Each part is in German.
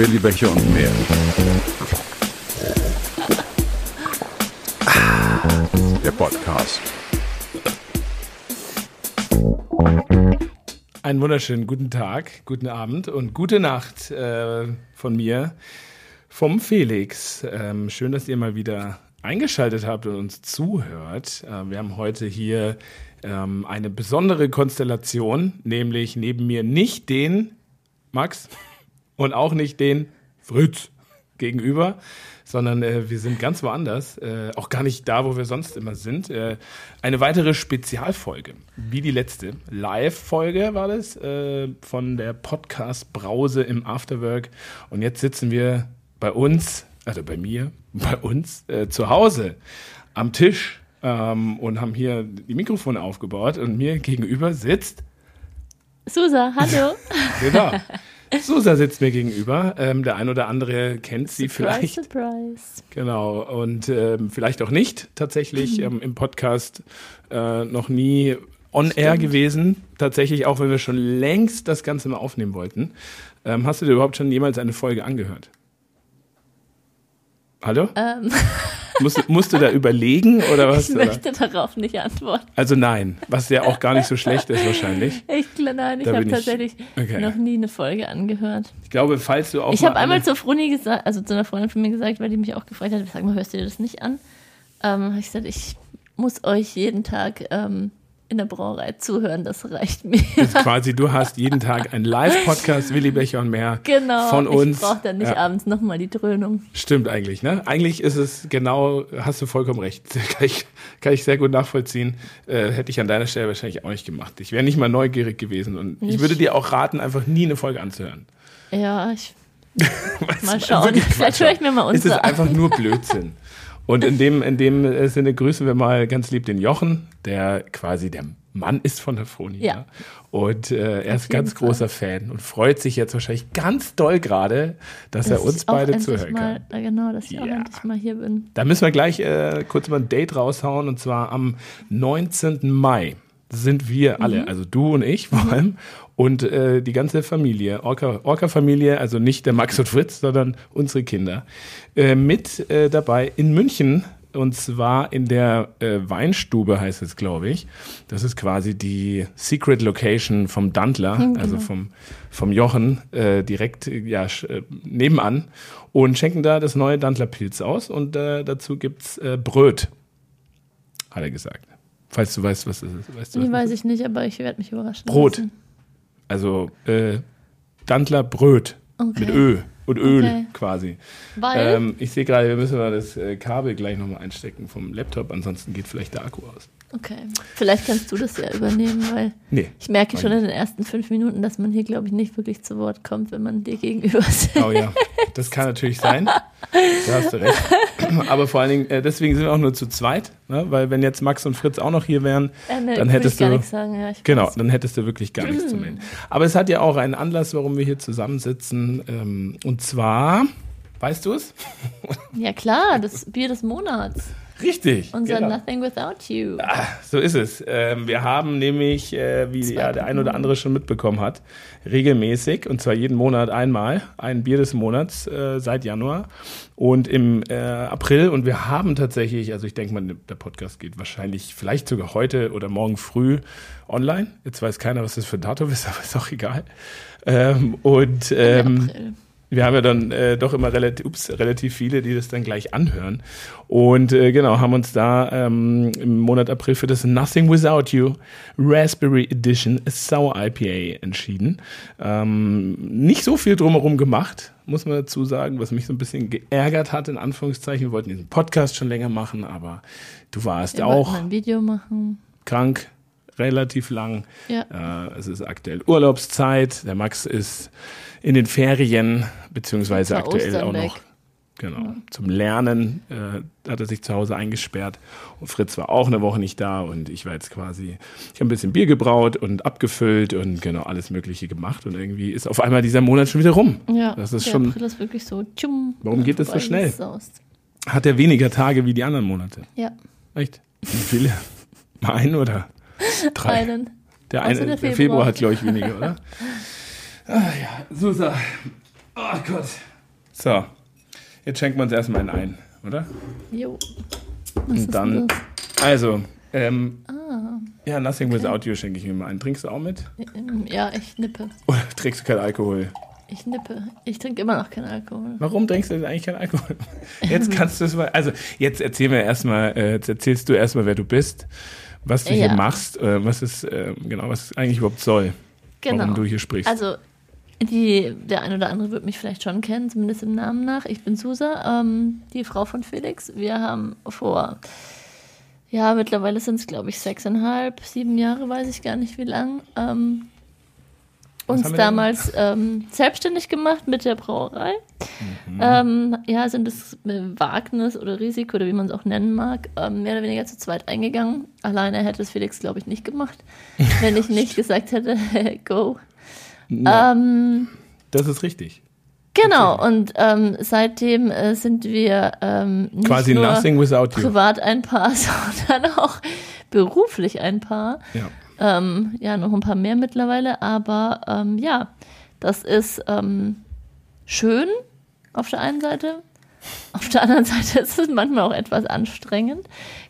Willi Becher und mehr. Der Podcast. Einen wunderschönen guten Tag, guten Abend und gute Nacht äh, von mir, vom Felix. Ähm, schön, dass ihr mal wieder eingeschaltet habt und uns zuhört. Äh, wir haben heute hier ähm, eine besondere Konstellation, nämlich neben mir nicht den Max und auch nicht den Fritz gegenüber, sondern äh, wir sind ganz woanders, äh, auch gar nicht da, wo wir sonst immer sind. Äh, eine weitere Spezialfolge, wie die letzte. Live-Folge war das äh, von der Podcast Brause im Afterwork. Und jetzt sitzen wir bei uns, also bei mir, bei uns äh, zu Hause am Tisch ähm, und haben hier die Mikrofone aufgebaut und mir gegenüber sitzt. Susa, hallo. genau. Susa sitzt mir gegenüber. Ähm, der ein oder andere kennt sie surprise, vielleicht. Surprise. Genau. Und ähm, vielleicht auch nicht tatsächlich Mhm. ähm, im Podcast äh, noch nie on air gewesen. Tatsächlich, auch wenn wir schon längst das Ganze mal aufnehmen wollten. Ähm, hast du dir überhaupt schon jemals eine Folge angehört? Hallo? Ähm, Musst, musst du da überlegen oder was? ich möchte darauf nicht antworten. Also nein, was ja auch gar nicht so schlecht ist wahrscheinlich. Ich, nein, ich Da habe tatsächlich okay. noch nie eine Folge angehört. Ich glaube, falls du auch Ich habe einmal zur Froni gesagt, also zu einer Freundin von mir gesagt, weil die mich auch gefragt hat, sag mal, hörst du dir das nicht an? Ähm, habe ich gesagt, ich muss euch jeden Tag ähm, in der Brauerei zuhören, das reicht mir. ist quasi, du hast jeden Tag einen Live-Podcast, Willi Becher und mehr genau. von uns. Ich brauche dann nicht Ja. abends nochmal die Dröhnung. Stimmt eigentlich, ne? Eigentlich ist es genau, hast du vollkommen recht. Kann ich, kann ich sehr gut nachvollziehen. Äh, hätte ich an deiner Stelle wahrscheinlich auch nicht gemacht. Ich wäre nicht mal neugierig gewesen und ich Ich- würde dir auch raten, einfach nie eine Folge anzuhören. Ja, ich mal schauen. Vielleicht höre ich mir mal Es ist unsere einfach nur Blödsinn. Und in dem, in dem äh, Sinne grüßen wir mal ganz lieb den Jochen, der quasi der Mann ist von der Froni. Ja. Und äh, er ist ganz Fall. großer Fan und freut sich jetzt wahrscheinlich ganz doll gerade, dass, er dass uns ich auch beide zuhören mal, kann. äh, Genau, dass ich auch Ja. endlich mal hier bin. Da müssen wir gleich äh, kurz mal ein Date raushauen und zwar am 19. Mai sind wir alle, also du und ich vor allem und äh, die ganze Familie, Orca- Orca-Familie, also nicht der Max und Fritz, sondern unsere Kinder, äh, mit äh, dabei in München und zwar in der äh, Weinstube heißt es, glaube ich. Das ist quasi die Secret Location vom Dantler, also vom, vom Jochen, äh, direkt äh, ja, äh, nebenan und schenken da das neue Dantler Pilz aus und äh, dazu gibt's äh, Bröt, hat er gesagt. Falls du weißt, was das ist. Weißt du, was Nee, weiß ich nicht, aber ich werde mich überraschen. Brot. lassen. Also äh, Dantler Bröt Okay. mit Ö und Öl Okay. quasi. Weil, Ähm, ich sehe gerade, wir müssen mal das äh, Kabel gleich nochmal einstecken vom Laptop, ansonsten geht vielleicht der Akku aus. Okay, vielleicht kannst du das ja übernehmen, weil Nee. ich merke schon in den ersten fünf Minuten, dass man hier, glaube ich, nicht wirklich zu Wort kommt, wenn man dir gegenüber sitzt. Oh ja, das kann natürlich sein. Da hast du recht. Aber vor allen Dingen, äh, deswegen sind wir auch nur zu zweit, ne? weil wenn jetzt Max und Fritz auch noch hier wären, Äh, ne, dann hättest gar du- nichts sagen. Ja, Genau, dann hättest du wirklich gar nichts zu melden. Aber es hat ja auch einen Anlass, warum wir hier zusammensitzen. Ähm, und zwar, weißt du es? Ja klar, das Bier des Monats. Richtig. Unser genau. Nothing Without You. So ist es. Ähm, wir haben nämlich, äh, wie ja, der ein oder andere schon mitbekommen hat, regelmäßig, und zwar jeden Monat einmal, ein Bier des Monats äh, seit Januar und im äh, April. Und wir haben tatsächlich, also ich denke mal, der Podcast geht wahrscheinlich vielleicht sogar heute oder morgen früh online. Jetzt weiß keiner, was das für ein Datum ist, aber ist auch egal. Ähm, und ähm, April. Wir haben ja dann äh, doch immer relativ, ups, relativ viele, die das dann gleich anhören. Und äh, genau, haben uns da ähm, im Monat April für das Nothing Without You Raspberry Edition Sour IPA entschieden. Ähm, nicht so viel drumherum gemacht, muss man dazu sagen, was mich so ein bisschen geärgert hat, in Anführungszeichen. Wir wollten diesen Podcast schon länger machen, aber du warst Wir auch ein Video machen. krank, relativ lang. Ja. Äh, es ist aktuell Urlaubszeit. Der Max ist in den Ferien, beziehungsweise aktuell Ostern auch noch genau, zum Lernen äh, hat er sich zu Hause eingesperrt. Und Fritz war auch eine Woche nicht da und ich war jetzt quasi, ich habe ein bisschen Bier gebraut und abgefüllt und genau alles Mögliche gemacht und irgendwie ist auf einmal dieser Monat schon wieder rum. Ja, Das ist der schon, April ist wirklich so. Tschum, Warum geht das so schnell? hat er weniger Tage wie die anderen Monate. Ja, Echt? Wie viele? Ein oder drei? einen. Der, eine, der der Februar. Februar. hat, glaube ich, weniger, oder? ah ja, Susa. Oh Gott. So, jetzt schenken wir uns erstmal einen ein, oder? Jo. Was Und dann, also, ähm, Ah. ja, Nothing Without You schenke ich mir mal ein. Trinkst du auch mit? das? Ja, ich nippe. Oder trinkst du keinen Alkohol? Ich nippe. Ich trinke immer noch keinen Alkohol. Warum trinkst du denn eigentlich keinen Alkohol? Jetzt kannst du es mal, also jetzt erzähl mir erstmal, äh, jetzt erzählst du erstmal, wer du bist, was du hier Ja. machst, äh, was es, äh, genau, was es eigentlich überhaupt soll, Genau. warum du hier sprichst. Also, die, der ein oder andere wird mich vielleicht schon kennen, zumindest im Namen nach. Ich bin Susa, ähm, die Frau von Felix. Wir haben vor, ja, mittlerweile sind es, glaube ich, sechseinhalb, sieben Jahre, weiß ich gar nicht wie lang, ähm, uns damals ähm, selbstständig gemacht mit der Brauerei. Mhm. Ähm, ja, sind das Wagnis oder Risiko oder wie man es auch nennen mag, ähm, mehr oder weniger zu zweit eingegangen. Alleine hätte es Felix, glaube ich, nicht gemacht, wenn ich nicht gesagt hätte, go. Ja, Ähm, das ist richtig. genau, und ähm, seitdem äh, sind wir ähm, nicht Quasi nur Nothing Without You. privat ein Paar, sondern auch beruflich ein Paar. Ja. Ähm, ja, noch ein paar mehr mittlerweile, aber ähm, ja, das ist ähm, schön auf der einen Seite. Auf der anderen Seite ist es manchmal auch etwas anstrengend.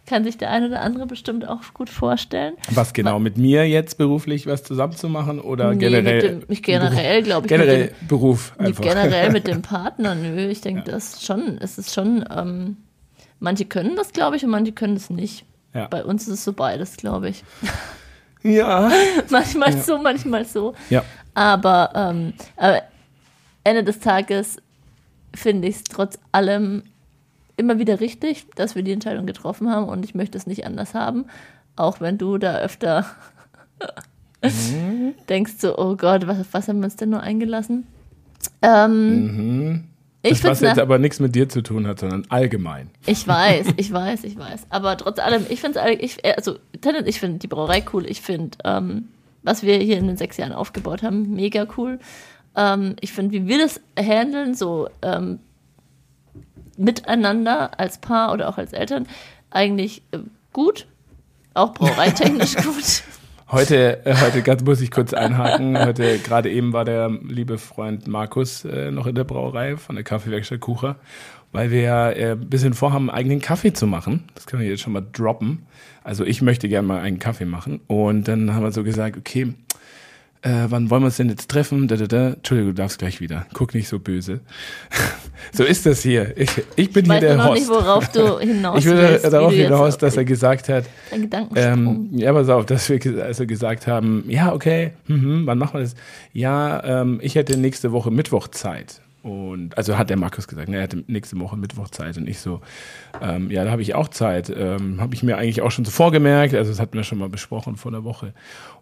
Kann sich der eine oder andere bestimmt auch gut vorstellen. Was genau, mit mir jetzt beruflich was zusammenzumachen oder Nee, generell? mit dem, ich generell, glaube ich, mit generell dem, Beruf einfach. Generell mit dem Partner, nö. Ich denke, das schon, es ist schon, ähm, manche können das, glaube ich, und manche können es nicht. Ja. Bei uns ist es so beides, glaube ich. Ja. manchmal so, manchmal so. Ja. Aber, ähm, aber Ende des Tages finde ich es trotz allem immer wieder richtig, dass wir die Entscheidung getroffen haben und ich möchte es nicht anders haben. Auch wenn du da öfter denkst so, oh Gott, was, auf was haben wir uns denn nur eingelassen? Ähm, Ich Das, was jetzt aber nichts mit dir zu tun hat, sondern allgemein. Ich weiß, ich weiß, ich weiß. Aber trotz allem, ich finde es, ich, äh, also, ich finde die Brauerei cool. Ich finde, ähm, was wir hier in den sechs Jahren aufgebaut haben, mega cool. Ähm, ich finde, wie wir das handeln, so ähm, miteinander als Paar oder auch als Eltern, eigentlich äh, gut. Auch brauereitechnisch gut. Heute, äh, heute ganz muss ich kurz einhaken. Heute, gerade eben war der liebe Freund Markus äh, noch in der Brauerei von der Kaffeewerkstatt Kucher, weil wir ja äh, ein bisschen vorhaben, einen eigenen Kaffee zu machen. Das können wir jetzt schon mal droppen. Also ich möchte gerne mal einen Kaffee machen. Und dann haben wir so gesagt, okay, äh, wann wollen wir uns denn jetzt treffen? Da, da, da. Entschuldigung, du darfst gleich wieder. Guck nicht so böse. so ist das hier. Ich, ich bin Ich hier weiß der noch Host. nicht, worauf du hinaus ich will darauf hinaus, dass er gesagt hat, ähm, ja, pass auf, dass wir also gesagt haben, ja, okay, mhm, wann machen wir das? Ja, ähm, ich hätte nächste Woche Mittwoch Zeit. Und also hat der Markus gesagt, ne, er hätte nächste Woche Mittwoch Zeit und ich so, ähm, ja, da habe ich auch Zeit. Ähm, habe ich mir eigentlich auch schon so vorgemerkt, also das hatten wir schon mal besprochen vor der Woche.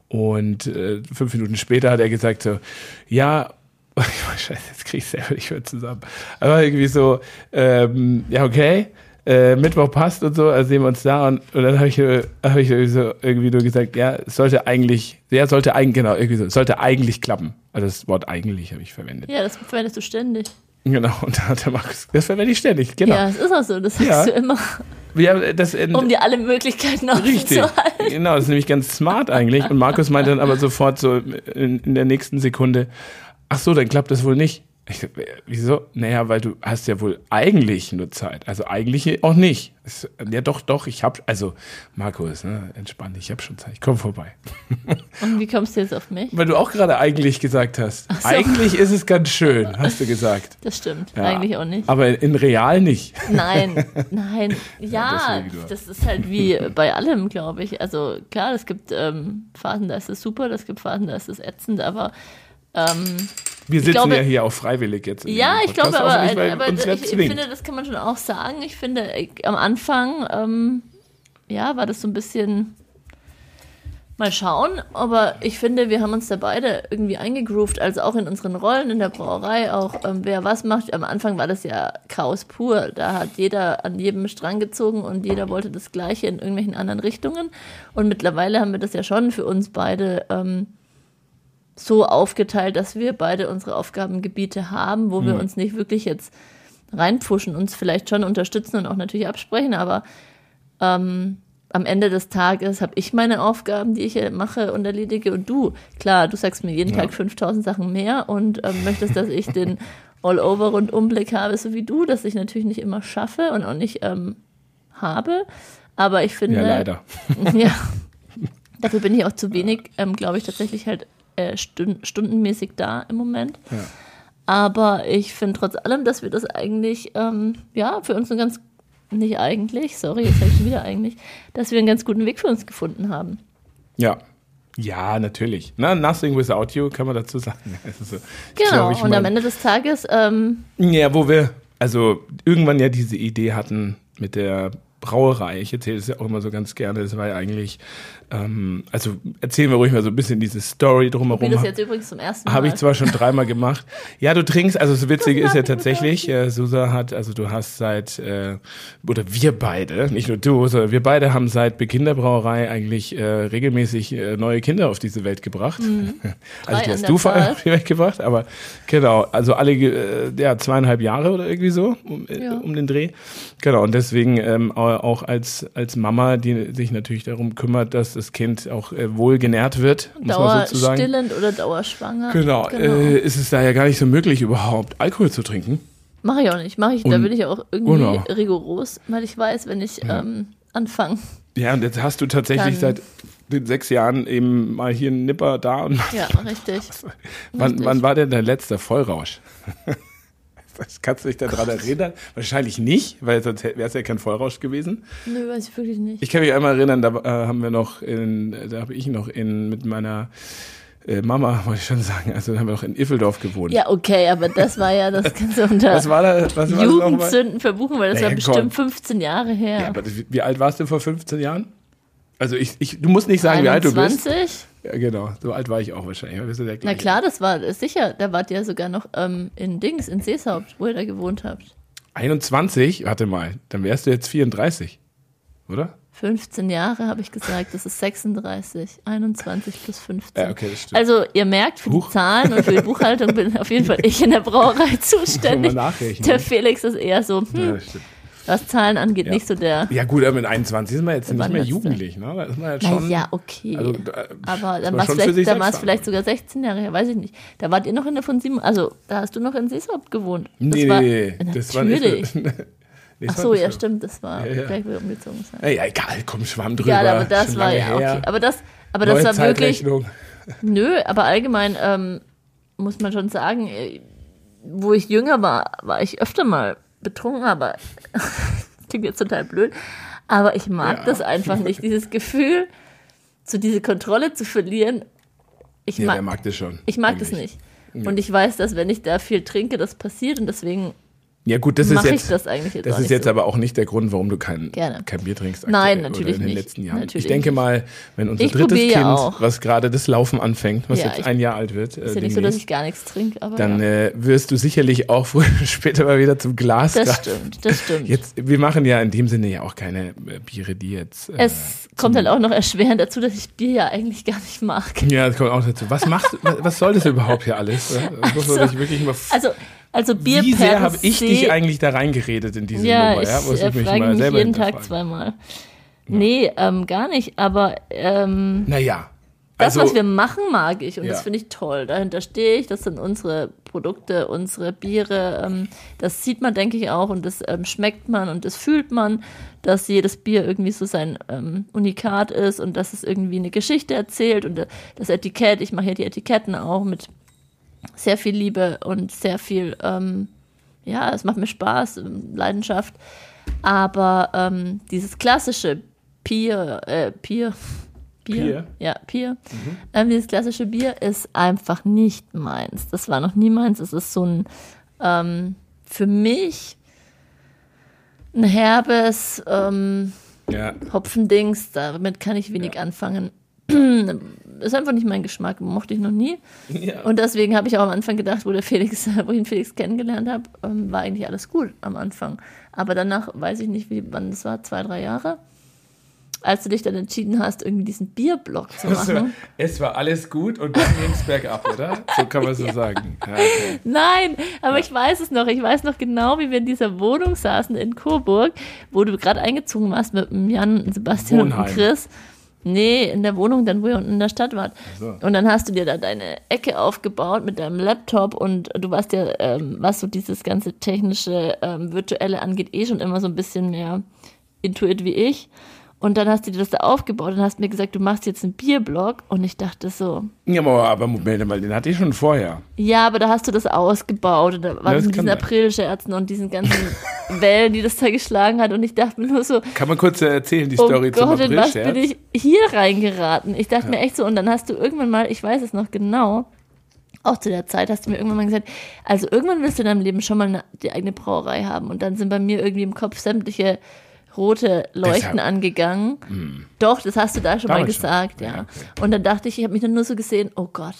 Und äh, fünf Minuten später hat er gesagt so, ja, Scheiße, jetzt krieg ich selber nicht mehr zusammen. Aber irgendwie so, ähm, ja, okay, äh, Mittwoch passt und so, also sehen wir uns da und, und dann habe ich, äh, hab ich irgendwie so irgendwie nur gesagt, ja, es sollte eigentlich, ja, sollte eigentlich, genau, irgendwie so, es sollte eigentlich klappen. Also das Wort eigentlich habe ich verwendet. ja, das verwendest du ständig. Genau, und da hat der Markus, das verwende ich ständig, genau. Ja, es ist auch so, das sagst Ja. du immer, Ja, das, äh, um dir alle Möglichkeiten offen Richtig. zu halten. Genau, das ist nämlich ganz smart eigentlich. Und Markus meinte dann aber sofort so in, in der nächsten Sekunde, ach so, dann klappt das wohl nicht. Ich, so, äh, wieso? Naja, weil du hast ja wohl eigentlich nur Zeit. Also eigentlich auch nicht. Es, ja, doch, doch, ich hab, also Markus, ne, entspann dich, ich hab schon Zeit, ich komm vorbei. Und wie kommst du jetzt auf mich? Weil du auch gerade eigentlich gesagt hast. so. Eigentlich ist es ganz schön, hast du gesagt. Das stimmt, Ja. eigentlich auch nicht. Aber in real nicht. Nein, nein, ja, du- das ist halt wie bei allem, glaube ich. Also klar, es gibt ähm, Phasen, da ist es super, es gibt Phasen, da ist es ätzend, aber ähm, Wir sitzen glaube- ja hier auch freiwillig jetzt. ja, ich glaube, aber, nicht, aber ich, ich finde, das kann man schon auch sagen. Ich finde, ich, am Anfang, ähm, ja, war das so ein bisschen mal schauen, aber ich finde, wir haben uns da beide irgendwie eingegroovt, also auch in unseren Rollen in der Brauerei, auch ähm, wer was macht. Am Anfang war das ja Chaos pur. Da hat jeder an jedem Strang gezogen und jeder wollte das Gleiche in irgendwelchen anderen Richtungen. Und mittlerweile haben wir das ja schon für uns beide ähm, so aufgeteilt, dass wir beide unsere Aufgabengebiete haben, wo wir uns nicht wirklich jetzt reinpfuschen, uns vielleicht schon unterstützen und auch natürlich absprechen, aber ähm, am Ende des Tages habe ich meine Aufgaben, die ich hier mache und erledige und du, klar, du sagst mir jeden Ja. Tag 5000 Sachen mehr und ähm, möchtest, dass ich den All-Over-Rundumblick habe, so wie du, das ich natürlich nicht immer schaffe und auch nicht ähm, habe. Aber ich finde. Ja, leider. ja. Dafür bin ich auch zu wenig, ähm, glaube ich, tatsächlich halt äh, stund stundenmäßig da im Moment. Ja. Aber ich finde trotz allem, dass wir das eigentlich, ähm, ja, für uns einen ganz, nicht eigentlich, sorry, jetzt habe ich schon wieder eigentlich, dass wir einen ganz guten Weg für uns gefunden haben. Ja. Ja, natürlich. Na, nothing without you, kann man dazu sagen. Also so, Genau, glaub, und am Ende des Tages, ähm, Ja, wo wir also irgendwann ja diese Idee hatten mit der Brauerei. Ich erzähle es ja auch immer so ganz gerne. Das war ja eigentlich, ähm, also erzählen wir ruhig mal so ein bisschen diese Story drumherum. das jetzt übrigens zum ersten Mal. Habe ich zwar schon dreimal gemacht. Ja, du trinkst, also das Witzige ist ja tatsächlich, äh, Susa hat, also du hast seit, äh, oder wir beide, nicht nur du, sondern wir beide haben seit Beginn der Brauerei eigentlich äh, regelmäßig äh, neue Kinder auf diese Welt gebracht. Also Mhm. Drei die hast du vor allem auf die Welt gebracht, aber genau, also alle äh, ja, zweieinhalb Jahre oder irgendwie so um, äh, Ja. um den Dreh. Genau, und deswegen ähm, au- auch als, als Mama, die sich natürlich darum kümmert, dass das Kind auch äh, wohl genährt wird, um es mal so zu sagen. Dauerstillend oder dauerschwanger. Genau, Äh, ist es da ja gar nicht so möglich, überhaupt Alkohol zu trinken. Mache ich auch nicht. Mache ich, da Und- bin ich auch irgendwie Genau. rigoros, weil ich weiß, wenn ich ähm, anfange. Ja, und jetzt hast du tatsächlich seit den sechs Jahren eben mal hier einen Nipper da. Und Ja, richtig. wann, richtig. wann war denn dein letzter Vollrausch? Kannst du dich daran erinnern? Wahrscheinlich nicht, weil sonst wäre es ja kein Vollrausch gewesen. Nö, weiß ich wirklich nicht. Ich kann mich einmal erinnern, da äh, haben wir noch in, da habe ich noch in mit meiner äh, Mama, wollte ich schon sagen, also da haben wir noch in Iffeldorf gewohnt. Ja, okay, aber das war ja das Ganze unter Was war da? Was? Jugendsünden verbuchen, weil das Naja, war bestimmt komm. 15 Jahre her. Ja, aber das, wie alt warst du vor 15 Jahren? Also ich, ich, du musst nicht sagen, wie alt du bist. 21? Ja, genau. So alt war ich auch wahrscheinlich. Ja Na klar, das war ist sicher. Da wart ihr sogar noch ähm, in Dings, in Seeshaupt, wo ihr da gewohnt habt. 21? Warte mal. Dann wärst du jetzt 34. Oder? 15 Jahre habe ich gesagt, das ist 36. 21 plus 15. Ja, okay, das stimmt. Also ihr merkt, für Huch. die Zahlen und für die Buchhaltung bin auf jeden Fall ich in der Brauerei zuständig. Der Felix ist eher so, ja, hm, stimmt. Was Zahlen angeht, Ja. nicht so der. ja, gut, aber mit 21 ist man jetzt nicht mehr jugendlich. Ne? Da ist man jetzt schon. Naja, okay. Also, äh, aber dann war es vielleicht, dann vielleicht sogar 16 Jahre her, weiß ich nicht. Da wart ihr noch in der von sieben, also da hast du noch in Seeshaupt gewohnt. Das nee, war, nee, nee. Das war nicht. Nee, Ach so, ja, stimmt, das war Ja, ja. gleich, ihr umgezogen. Ja, ja, egal, komm, schwamm drüber. Ja, aber das war ja okay. Aber das, aber das war wirklich. Nö, aber allgemein ähm, muss man schon sagen, äh, wo ich jünger war, war ich öfter mal betrunken, aber klingt jetzt total blöd. Aber ich mag Ja. das einfach nicht, dieses Gefühl, so diese Kontrolle zu verlieren. Ich Ja, mag, mag das schon? ich mag das eigentlich? nicht. Und ich weiß, dass wenn ich da viel trinke, das passiert und deswegen Ja, gut, das ist jetzt. das Das ist jetzt so. aber auch nicht der Grund, warum du kein, Gerne. kein Bier trinkst. Nein, natürlich in den nicht. letzten Jahren. Natürlich ich denke nicht. mal, wenn unser Ich drittes Kind, ja was gerade das Laufen anfängt, was Ja, jetzt ich- ein Jahr alt wird, äh, ist ja nicht so, dass ich gar nichts trinke, aber dann ja. äh, wirst du sicherlich auch früher später mal wieder zum Glas. das greifen. stimmt, das stimmt. Jetzt, wir machen ja in dem Sinne ja auch keine äh, Biere, die jetzt. Äh, es kommt halt auch noch erschwerend dazu, dass ich Bier ja eigentlich gar nicht mag. ja, das kommt auch dazu. Was macht, was soll das überhaupt hier alles? äh? Das muss man Also, sich wirklich mal. Also, also Bier Wie sehr habe ich dich eigentlich da reingeredet in diese Ja, Nummer? ich, Ja, muss äh, ich mich frage mal mich selber jeden Tag zweimal. Nee, ähm, gar nicht. Aber ähm, Naja. das, also, was wir machen, mag ich. Und Ja. das finde ich toll. Dahinter stehe ich. Das sind unsere Produkte, unsere Biere. Ähm, das sieht man, denke ich, auch. Und das ähm, schmeckt man und das fühlt man, dass jedes Bier irgendwie so sein ähm, Unikat ist und dass es irgendwie eine Geschichte erzählt. Und äh, das Etikett, ich mache ja die Etiketten auch mit sehr viel Liebe und sehr viel, ähm, ja, es macht mir Spaß, Leidenschaft. Aber ähm, dieses klassische Bier, äh, Bier, Bier, Bier? ja, Bier, ähm, dieses klassische Bier ist einfach nicht meins. Das war noch nie meins. Es ist so ein, ähm, für mich ein herbes ähm, ja, Hopfendings, damit kann ich wenig anfangen. Ist einfach nicht mein Geschmack, mochte ich noch nie. ja. Und deswegen habe ich auch am Anfang gedacht, wo der Felix, wo ich den Felix kennengelernt habe, ähm, war eigentlich alles gut am Anfang. Aber danach weiß ich nicht, wie wann das war, zwei, drei Jahre. Als du dich dann entschieden hast, irgendwie diesen Bierblock zu Also, machen. es war alles gut und dann ging es bergab, oder? So kann man so sagen. Ja, okay. Nein, aber ich weiß es noch. Ich weiß noch genau, wie wir in dieser Wohnung saßen in Coburg, wo du gerade eingezogen warst mit Jan, Sebastian und Wohnheim. dem Chris. Nee, in der Wohnung, dann, wo ihr unten in der Stadt wart. so. Und dann hast du dir da deine Ecke aufgebaut mit deinem Laptop und du warst ja, ähm, was so dieses ganze technische, ähm, virtuelle angeht, eh schon immer so ein bisschen mehr intuit wie ich. Und dann hast du dir das da aufgebaut und hast mir gesagt, du machst jetzt einen Bierblog. Und ich dachte so, Ja, aber, aber Moment mal, den hatte ich schon vorher. ja, aber da hast du das ausgebaut. Und da war Ja, das mit diesen. Aprilscherzen und diesen ganzen Wellen, die das da geschlagen hat. Und ich dachte mir nur so, Kann man kurz erzählen, die oh Story zum Gott, in was bin ich hier reingeraten? Ich dachte mir echt so, und dann hast du irgendwann mal, ich weiß es noch genau, auch zu der Zeit hast du mir irgendwann mal gesagt, also irgendwann willst du in deinem Leben schon mal eine, die eigene Brauerei haben. Und dann sind bei mir irgendwie im Kopf sämtliche rote Leuchten Deshalb- angegangen. Doch, das hast du da schon mal Damals schon. gesagt, Ja, ja. okay. Und dann dachte ich, ich habe mich dann nur so gesehen, oh Gott,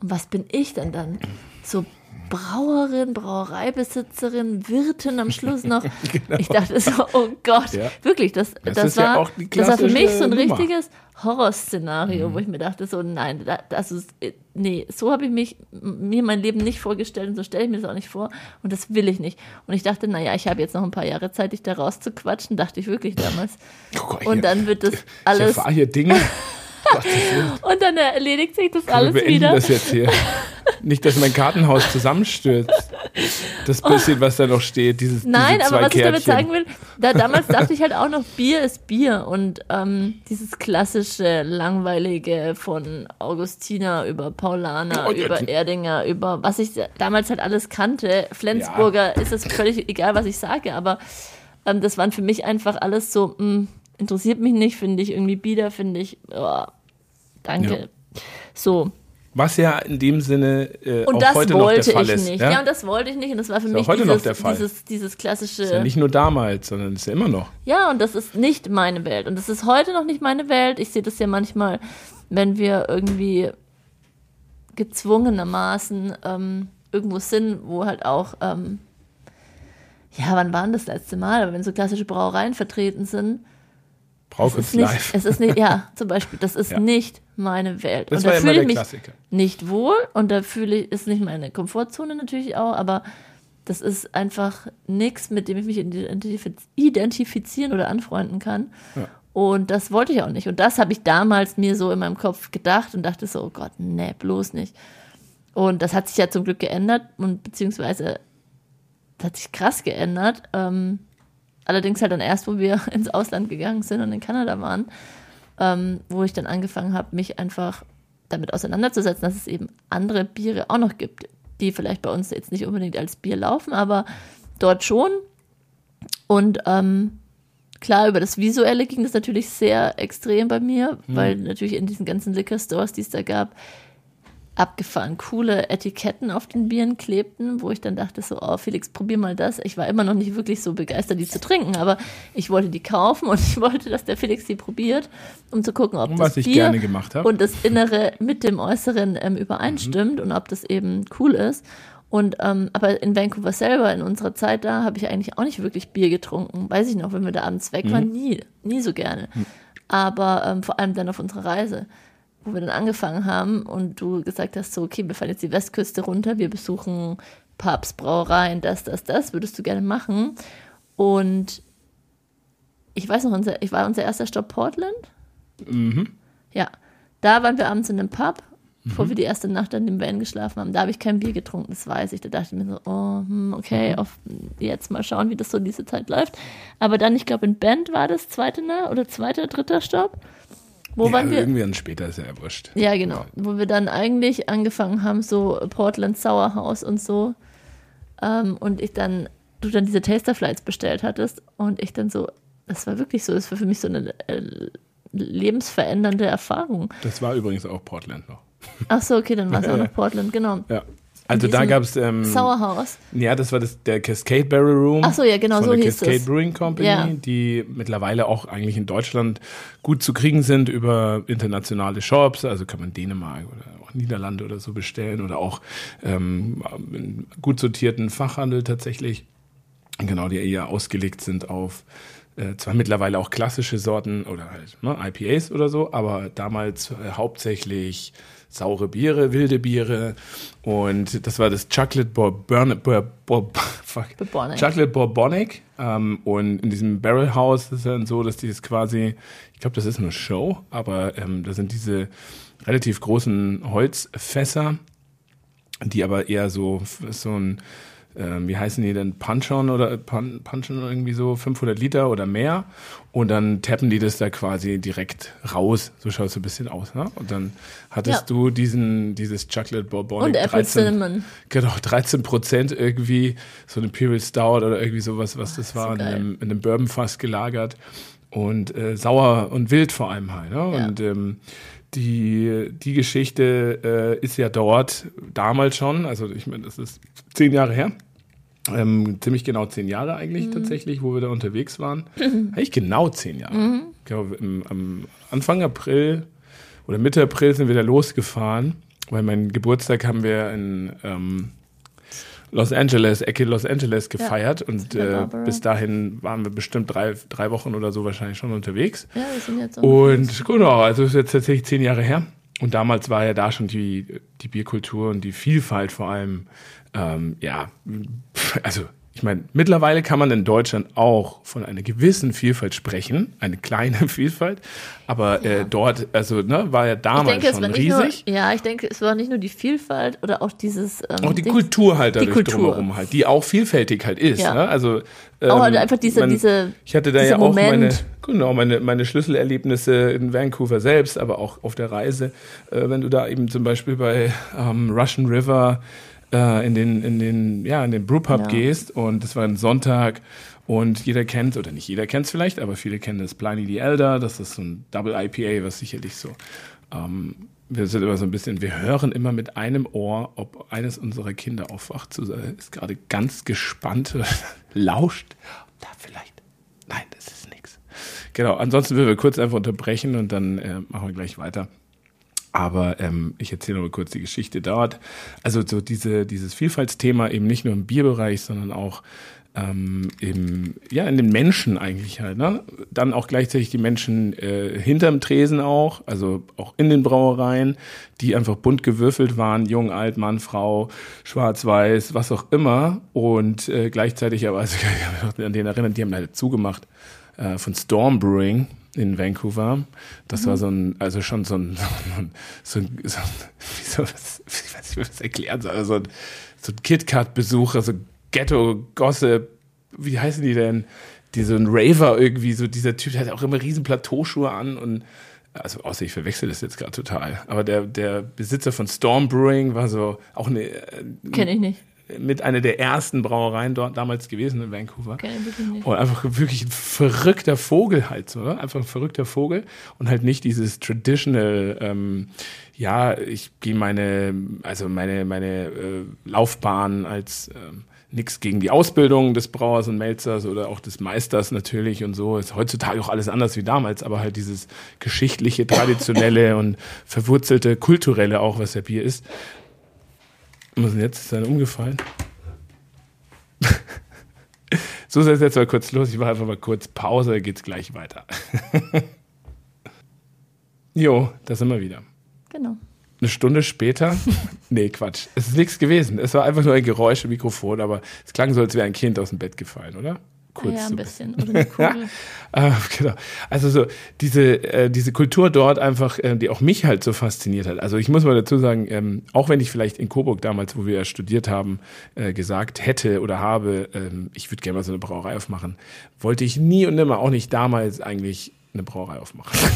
was bin ich denn dann? So Brauerin, Brauereibesitzerin, Wirtin am Schluss noch. Ich dachte so, oh Gott, Genau. Ja. wirklich, das, Das das, ist ja war, die das war für mich so ein Nummer. richtiges Horrorszenario, wo ich mir dachte, so, nein, da- das ist, äh, nee, so habe ich mich, mir mein Leben nicht vorgestellt und so stelle ich mir das auch nicht vor und das will ich nicht. Und ich dachte, naja, ich habe jetzt noch ein paar Jahre Zeit, dich da rauszuquatschen, dachte ich wirklich damals. Oh Gott, Und dann wird das Ich alles, erfahre hier Dinge. Und dann erledigt sich das Wir alles beenden wieder. das jetzt hier. Nicht, dass mein Kartenhaus zusammenstürzt. Das bisschen, was da noch steht, dieses Nein, diese aber was ich damit Kärtchen. sagen will, da, damals dachte ich halt auch noch, Bier ist Bier und ähm, dieses klassische, langweilige von Augustina über Paulaner, Oh, ja, über die- Erdinger, über was ich damals halt alles kannte. Flensburger ist es völlig egal, was ich sage, aber ähm, das waren für mich einfach alles so, mh, interessiert mich nicht, finde ich irgendwie bieder, finde ich, oh, danke. Ja. So, Was ja in dem Sinne äh, und auch das heute noch wollte der Fall ich ist. nicht. Ja? Ja? und das wollte ich nicht. Und das war für Ist mich auch heute dieses, noch der Fall. dieses, dieses klassische. ist ja nicht nur damals, sondern ist ja immer noch. Ja, und das ist nicht meine Welt. Und das ist heute noch nicht meine Welt. Ich sehe das ja manchmal, wenn wir irgendwie gezwungenermaßen ähm, irgendwo sind, wo halt auch, ähm, ja, wann war denn das letzte Mal? Aber wenn so klassische Brauereien vertreten sind, es Brauchens ist nicht, live. es ist nicht, ja, zum Beispiel, das ist Ja. nicht meine Welt. Das und war da immer fühle ich mich Klassiker. nicht wohl und da fühle ich, ist nicht meine Komfortzone natürlich auch, aber das ist einfach nichts, mit dem ich mich identifiz- identifizieren oder anfreunden kann. Ja. Und das wollte ich auch nicht. Und das habe ich damals mir so in meinem Kopf gedacht und dachte so, oh Gott, nee, bloß nicht. Und das hat sich ja zum Glück geändert und beziehungsweise das hat sich krass geändert. Ähm, allerdings halt dann erst, wo wir ins Ausland gegangen sind und in Kanada waren, ähm, wo ich dann angefangen habe, mich einfach damit auseinanderzusetzen, dass es eben andere Biere auch noch gibt, die vielleicht bei uns jetzt nicht unbedingt als Bier laufen, aber dort schon. Und ähm, klar, über das Visuelle ging das natürlich sehr extrem bei mir, weil natürlich in diesen ganzen Liquor Stores, die es da gab, abgefahren coole Etiketten auf den Bieren klebten, wo ich dann dachte so, oh Felix, probier mal das. Ich war immer noch nicht wirklich so begeistert, die zu trinken, aber ich wollte die kaufen und ich wollte, dass der Felix die probiert, um zu gucken, ob das Bier gerne gemacht habe. und das Innere mit dem Äußeren ähm, übereinstimmt und ob das eben cool ist. Und ähm, aber in Vancouver selber, in unserer Zeit da, habe ich eigentlich auch nicht wirklich Bier getrunken. Weiß ich noch, wenn wir da abends weg waren, nie, nie so gerne. Aber ähm, vor allem dann auf unserer Reise, wo wir dann angefangen haben und du gesagt hast, so, okay, wir fahren jetzt die Westküste runter, wir besuchen Pubs, Brauereien, das, das, das, würdest du gerne machen. Und ich weiß noch, unser, ich war unser erster Stopp Portland. Ja, da waren wir abends in einem Pub, bevor wir die erste Nacht an dem Van geschlafen haben. Da habe ich kein Bier getrunken, das weiß ich. Da dachte ich mir so, oh, hm, okay, auf, jetzt mal schauen, wie das so diese Zeit läuft. Aber dann, ich glaube, in Bend war das zweite ne? oder zweiter, dritter Stopp. Wo ja, waren wir? irgendwie dann später ist ja wurscht. Ja, genau. Wo wir dann eigentlich angefangen haben, so Portland Sour House und so. Ähm, und ich dann, du dann diese Taster Flights bestellt hattest und ich dann so, das war wirklich so, das war für mich so eine äh, lebensverändernde Erfahrung. Das war übrigens auch Portland noch. Ach so, okay, dann war es auch noch Portland, genau. Ja. Also da gab es, ähm, Sour House. ja, das war das, der Cascade Barrel Room. Ach so, ja, genau, von so der hieß Cascade es. Brewing Company, Ja. die mittlerweile auch eigentlich in Deutschland gut zu kriegen sind über internationale Shops. Also kann man Dänemark oder auch Niederlande oder so bestellen oder auch ähm, in gut sortierten Fachhandel tatsächlich. Genau, die eher ausgelegt sind auf Äh, zwar mittlerweile auch klassische Sorten oder halt ne, IPAs oder so, aber damals äh, hauptsächlich saure Biere, wilde Biere und das war das Chocolate Bourbon, Bourbon, Bourbonic. Chocolate Bourbonic ähm, und in diesem Barrel House ist es dann so, dass die es quasi, ich glaube, das ist eine Show, aber ähm, da sind diese relativ großen Holzfässer, die aber eher so so ein ähm, wie heißen die denn, Punch-On oder Pun Punch-On irgendwie so 500 Liter oder mehr und dann tappen die das da quasi direkt raus. So schaut es so ein bisschen aus. Ne? Und dann hattest Ja. du diesen, dieses Chocolate Bourbon. Und Apple Cinnamon. Genau, 13 Prozent irgendwie, so eine Imperial Stout oder irgendwie sowas, was das so war, in geil. einem, in einem Bourbonfass gelagert und äh, sauer und wild vor allem halt. Ne? Ja. Und ähm, die, die Geschichte äh, ist ja dort damals schon, also ich meine, das ist zehn Jahre her. Ähm, ziemlich genau zehn Jahre Mhm. eigentlich tatsächlich, wo wir da unterwegs waren. Eigentlich genau zehn Jahre. Mhm. Ich glaube, im, am Anfang April oder Mitte April sind wir da losgefahren, weil meinen Geburtstag haben wir in ähm, Los Angeles, Ecke Los Angeles gefeiert und Santa äh, bis dahin waren wir bestimmt drei, drei Wochen oder so wahrscheinlich schon unterwegs. Ja, wir sind jetzt Und genau, also ist jetzt tatsächlich zehn Jahre her. Und damals war ja da schon die, die Bierkultur und die Vielfalt vor allem, ähm, ja, also ich meine, mittlerweile kann man in Deutschland auch von einer gewissen Vielfalt sprechen, eine kleine Vielfalt, aber äh, dort, also ne, war ja damals denke, schon riesig. nur, ja, ich denke, es war nicht nur die Vielfalt oder auch dieses ähm, Auch die Dings- Kultur halt dadurch Kultur. drumherum halt, die auch vielfältig halt ist. Ja. Ne? Also ähm, Auch halt einfach diese- diese- Ich hatte da ja auch meine, Moment. genau, meine, meine Schlüsselerlebnisse in Vancouver selbst, aber auch auf der Reise. Äh, wenn du da eben zum Beispiel bei ähm, Russian River äh, in den, in den, ja, in den Brewpub Ja. gehst und das war ein Sonntag und jeder kennt, oder nicht jeder kennt es vielleicht, aber viele kennen das Pliny the Elder, das ist so ein Double IPA, was sicherlich so ähm, wir sind immer so ein bisschen, wir hören immer mit einem Ohr, ob eines unserer Kinder aufwacht. Susa ist gerade ganz gespannt, lauscht. Da vielleicht. Nein, das ist nichts. Genau, ansonsten würden wir kurz einfach unterbrechen und dann äh, machen wir gleich weiter. Aber ähm, ich erzähle mal kurz die Geschichte dort. Also so diese, dieses Vielfaltsthema eben nicht nur im Bierbereich, sondern auch ähm, im, ja, in den Menschen eigentlich halt. Ne? Dann auch gleichzeitig die Menschen äh, hinterm Tresen auch, also auch in den Brauereien, die einfach bunt gewürfelt waren, jung, alt, Mann, Frau, schwarz-weiß, was auch immer. Und äh, gleichzeitig aber, also, ich kann mich an den erinnern, die haben leider zugemacht äh, von Storm Brewing in Vancouver. Das war so ein, also schon so ein, so ein, so ein wie soll das, ich weiß nicht, wie ich das erklären soll, also so ein, so ein KitKat-Besuch, also Ghetto-Gossip, wie heißen die denn? Die so ein Raver irgendwie, so dieser Typ, der hat auch immer riesen Plateauschuhe an und also außer ich verwechsel das jetzt gerade total. Aber der, der Besitzer von Storm Brewing war so auch eine, äh, Kenne ich nicht. Mit einer der ersten Brauereien dort damals gewesen in Vancouver. Nicht. Und einfach wirklich ein verrückter Vogel halt so, oder? Einfach ein verrückter Vogel und halt nicht dieses traditional, ähm, ja, ich gehe meine, also meine, meine äh, Laufbahn als ähm, nix gegen die Ausbildung des Brauers und Melzers oder auch des Meisters natürlich und so. Ist heutzutage auch alles anders wie damals, aber halt dieses geschichtliche, traditionelle und verwurzelte, kulturelle auch, was der Bier ist. Was denn jetzt? Ist dann umgefallen? So ist jetzt mal kurz los. Ich mache einfach mal kurz Pause, dann geht's gleich weiter. jo, da sind wir wieder. Genau. Eine Stunde später. nee, Quatsch. Es ist nichts gewesen. Es war einfach nur ein Geräusch im Mikrofon, aber es klang so, als wäre ein Kind aus dem Bett gefallen, oder? Kurz ja, ein bisschen. Äh, genau. Also so diese, äh, diese Kultur dort einfach, äh, die auch mich halt so fasziniert hat. Also ich muss mal dazu sagen, ähm, auch wenn ich vielleicht in Coburg damals, wo wir ja studiert haben, äh, gesagt hätte oder habe, ähm, ich würde gerne mal so eine Brauerei aufmachen, wollte ich nie und nimmer, auch nicht damals eigentlich eine Brauerei aufmachen.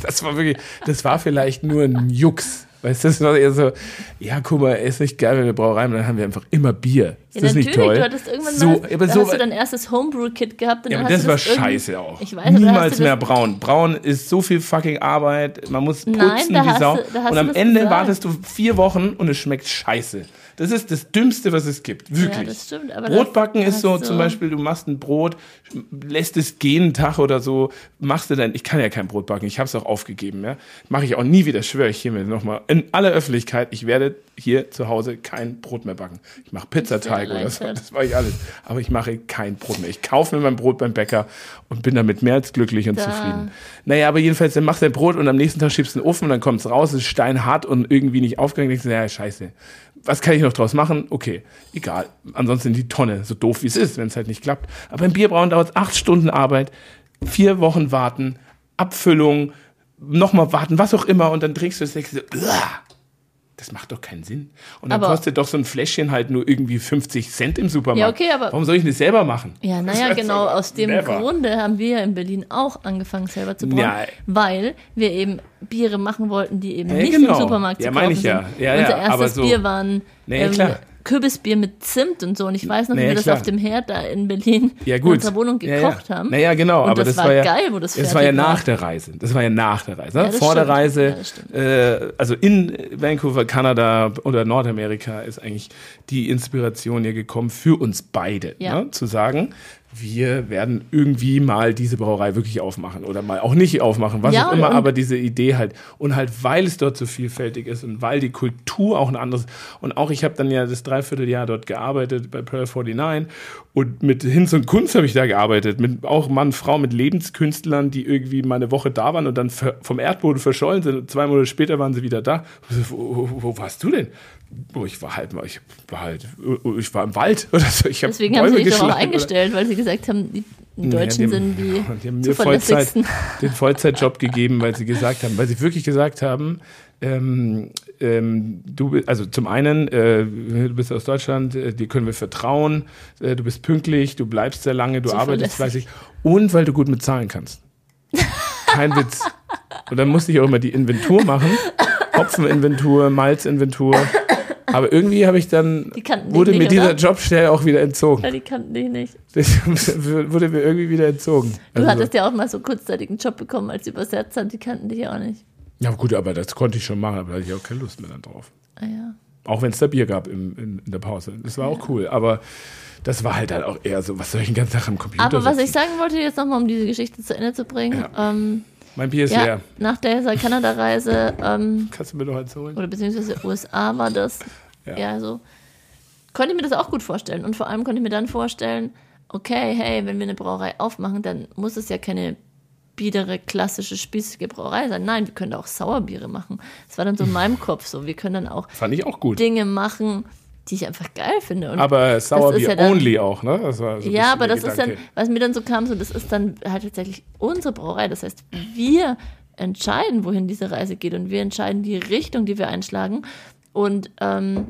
Das war wirklich, das war vielleicht nur ein Jux. Weißt du, das war eher so, ja, guck mal, ist nicht geil, wenn wir Brauerei haben, dann haben wir einfach immer Bier. Ist Ja, das nicht natürlich, toll? du hattest irgendwann so, mal, aber so, hast du dein erstes Homebrew-Kit gehabt. Und ja, aber hast das du war das scheiße auch. Ich weiß, Niemals mehr braun. Braun ist so viel fucking Arbeit. Man muss putzen Nein, wie Sau. du- und am Ende gesagt. wartest du vier Wochen und es schmeckt scheiße. Das ist das Dümmste, was es gibt. Wirklich. Ja, das stimmt. Aber Brotbacken das- ist so, das zum Beispiel, du machst ein Brot, lässt es gehen einen Tag oder so, machst du dann, ich kann ja kein Brot backen, ich habe es auch aufgegeben, ja. Mache ich auch nie wieder, schwöre ich hiermit nochmal in aller Öffentlichkeit, ich werde hier zu Hause kein Brot mehr backen. Ich mache Pizzateig oder so. Das war ich alles. Aber ich mache kein Brot mehr. Ich kaufe mir mein Brot beim Bäcker und bin damit mehr als glücklich und Da. zufrieden. Naja, aber jedenfalls, dann machst du dein Brot und am nächsten Tag schiebst du in den Ofen und dann kommt es raus, es ist steinhart und irgendwie nicht aufgegangen. Denkst du, ja, scheiße. Was kann ich noch draus machen? Okay, egal. Ansonsten die Tonne, so doof wie es ist, wenn es halt nicht klappt. Aber im Bierbrauen dauert es acht Stunden Arbeit, vier Wochen warten, Abfüllung, nochmal warten, was auch immer und dann trinkst du das so, "Uah." Das macht doch keinen Sinn. Und dann Aber- kostet doch so ein Fläschchen halt nur irgendwie 50 Cent im Supermarkt. Ja, okay, aber- Warum soll ich das selber machen? Ja, naja, genau. so- Aus dem Never. Grunde haben wir ja in Berlin auch angefangen, selber zu brauen, Ja. weil wir eben Biere machen wollten, die eben Ja, nicht genau. im Supermarkt Ja, zu meine kaufen ich ja. sind. Ja, ja, Unser erstes so- Bier waren Nee, ähm, klar. Kürbisbier mit Zimt und so. Und ich weiß noch, wie Nee, wir das klar. auf dem Herd da in Berlin Ja, in gut. unserer Wohnung Ja, gekocht ja. haben. Naja, genau. Und aber das das, war ja, geil, wo das Das war ja nach der Reise. Das war ja nach der Reise. das Vor der stimmt. Reise, Ja, das stimmt. äh, also in Vancouver, Kanada oder Nordamerika ist eigentlich die Inspiration ja gekommen für uns beide, Ja. ne? zu sagen, wir werden irgendwie mal diese Brauerei wirklich aufmachen oder mal auch nicht aufmachen, was Ja, auch immer, aber diese Idee halt und halt, weil es dort so vielfältig ist und weil die Kultur auch ein anderes und auch ich habe dann ja das Dreivierteljahr dort gearbeitet bei Pearl 49 und mit Hinz und Kunst habe ich da gearbeitet, mit auch Mann, Frau, mit Lebenskünstlern, die irgendwie mal eine Woche da waren und dann vom Erdboden verschollen sind und zwei Monate später waren sie wieder da. Wo, wo, wo warst du denn? Oh, ich war halt mal, ich war halt, ich war im Wald oder so. Ich hab Deswegen haben sie Bäume sich doch auch geschlagen oder- eingestellt, weil sie gesagt haben, die Deutschen ja, sind die, die haben mir Vollzeit, den Vollzeitjob gegeben, weil sie gesagt haben, weil sie wirklich gesagt haben, ähm, ähm, du, also zum einen, äh, du bist aus Deutschland, äh, dir können wir vertrauen, äh, du bist pünktlich, du bleibst sehr lange, du arbeitest fleißig und weil du gut mit Zahlen kannst. Kein Witz. Und dann musste ich auch immer die Inventur machen, Hopfeninventur, Malzinventur. Aber irgendwie habe ich dann, wurde nicht, mir dieser oder? Jobstelle auch wieder entzogen. Ja, die kannten dich nicht. Das wurde mir irgendwie wieder entzogen. Du Also- hattest ja auch mal so kurzzeitig einen Job bekommen als Übersetzer, die kannten dich ja auch nicht. Ja, gut, aber das konnte ich schon machen, aber da hatte ich auch keine Lust mehr dann drauf. Ah, ja. Auch wenn es da Bier gab im, in, in der Pause. Das war auch cool, aber das war halt dann auch eher so, was soll ich den ganzen Tag am Computer Aber was ich sitzen? sagen wollte, jetzt nochmal, um diese Geschichte zu Ende zu bringen. Ähm, Mein Bier ist ja, leer. nach der Kanada-Reise ähm, Kannst du mir noch eins holen? oder beziehungsweise USA war das. Ja. Ja. so. Konnte ich mir das auch gut vorstellen. Und vor allem konnte ich mir dann vorstellen, okay, hey, wenn wir eine Brauerei aufmachen, dann muss es ja keine biedere, klassische, spießige Brauerei sein. Nein, wir können da auch Sauerbiere machen. Das war dann so in meinem Kopf so. Wir können dann auch Fand ich auch gut. Dinge machen, die ich einfach geil finde. Und aber Sauerbier ja dann- only auch, ne? Das war so ein ja, aber das ist dann, Gedanke. was mir dann so kam, so das ist dann halt tatsächlich unsere Brauerei. Das heißt, wir entscheiden, wohin diese Reise geht und wir entscheiden die Richtung, die wir einschlagen. Und ähm,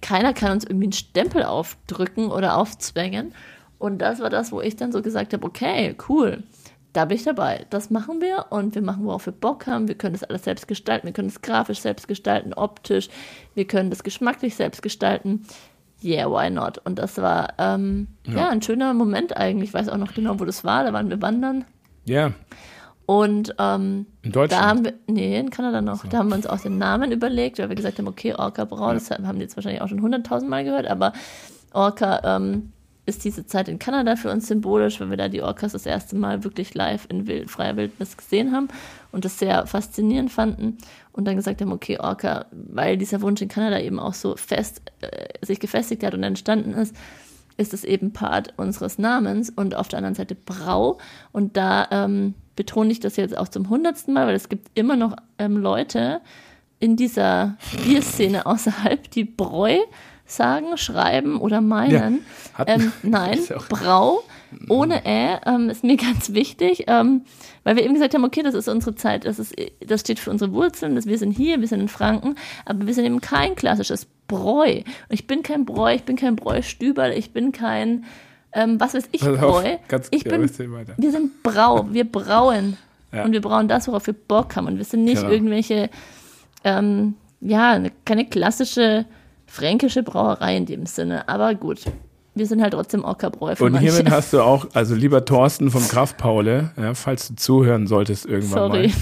keiner kann uns irgendwie einen Stempel aufdrücken oder aufzwängen. Und das war das, wo ich dann so gesagt habe, okay, cool, da bin ich dabei. Das machen wir und wir machen, worauf wir Bock haben. Wir können das alles selbst gestalten. Wir können es grafisch selbst gestalten, optisch. Wir können das geschmacklich selbst gestalten. Yeah, why not? Und das war ähm, ja. ein schöner Moment eigentlich. Ich weiß auch noch genau, wo das war. Da waren wir wandern. Ja, Und ähm, in Deutschland. da haben wir, nee, in Kanada noch. Da haben wir uns auch den Namen überlegt, weil wir gesagt haben, okay, Orca Brau, das haben die jetzt wahrscheinlich auch schon hunderttausend Mal gehört, aber Orca ähm, ist diese Zeit in Kanada für uns symbolisch, weil wir da die Orcas das erste Mal wirklich live in wild, freier Wildnis gesehen haben und das sehr faszinierend fanden und dann gesagt haben, okay, Orca, weil dieser Wunsch in Kanada eben auch so fest äh, sich gefestigt hat und entstanden ist, ist es eben Part unseres Namens und auf der anderen Seite Brau. Und da ähm, betone ich das jetzt auch zum hundertsten Mal, weil es gibt immer noch ähm, Leute in dieser Bierszene außerhalb, die Bräu sagen, schreiben oder meinen. hat- ähm, nein, ja Brau ohne Ä ähm, ist mir ganz wichtig, ähm, weil wir eben gesagt haben, okay, das ist unsere Zeit, das, ist, das steht für unsere Wurzeln, das, wir sind hier, wir sind in Franken, aber wir sind eben kein klassisches Bräu. Und ich bin kein Bräu, ich bin kein Bräustüberl, ich bin kein, ähm, was weiß ich, Bräu. ganz- Ich ja, bin, wir sind Brau, wir brauen. Ja. Und wir brauen das, worauf wir Bock haben. Und wir sind nicht Genau. irgendwelche, ähm, ja, eine- keine klassische fränkische Brauerei in dem Sinne. Aber gut, wir sind halt trotzdem Ockerbräu für Und manche. hiermit hast du auch, also lieber Thorsten vom Kraftpaule, ja, falls du zuhören solltest irgendwann Sorry. mal.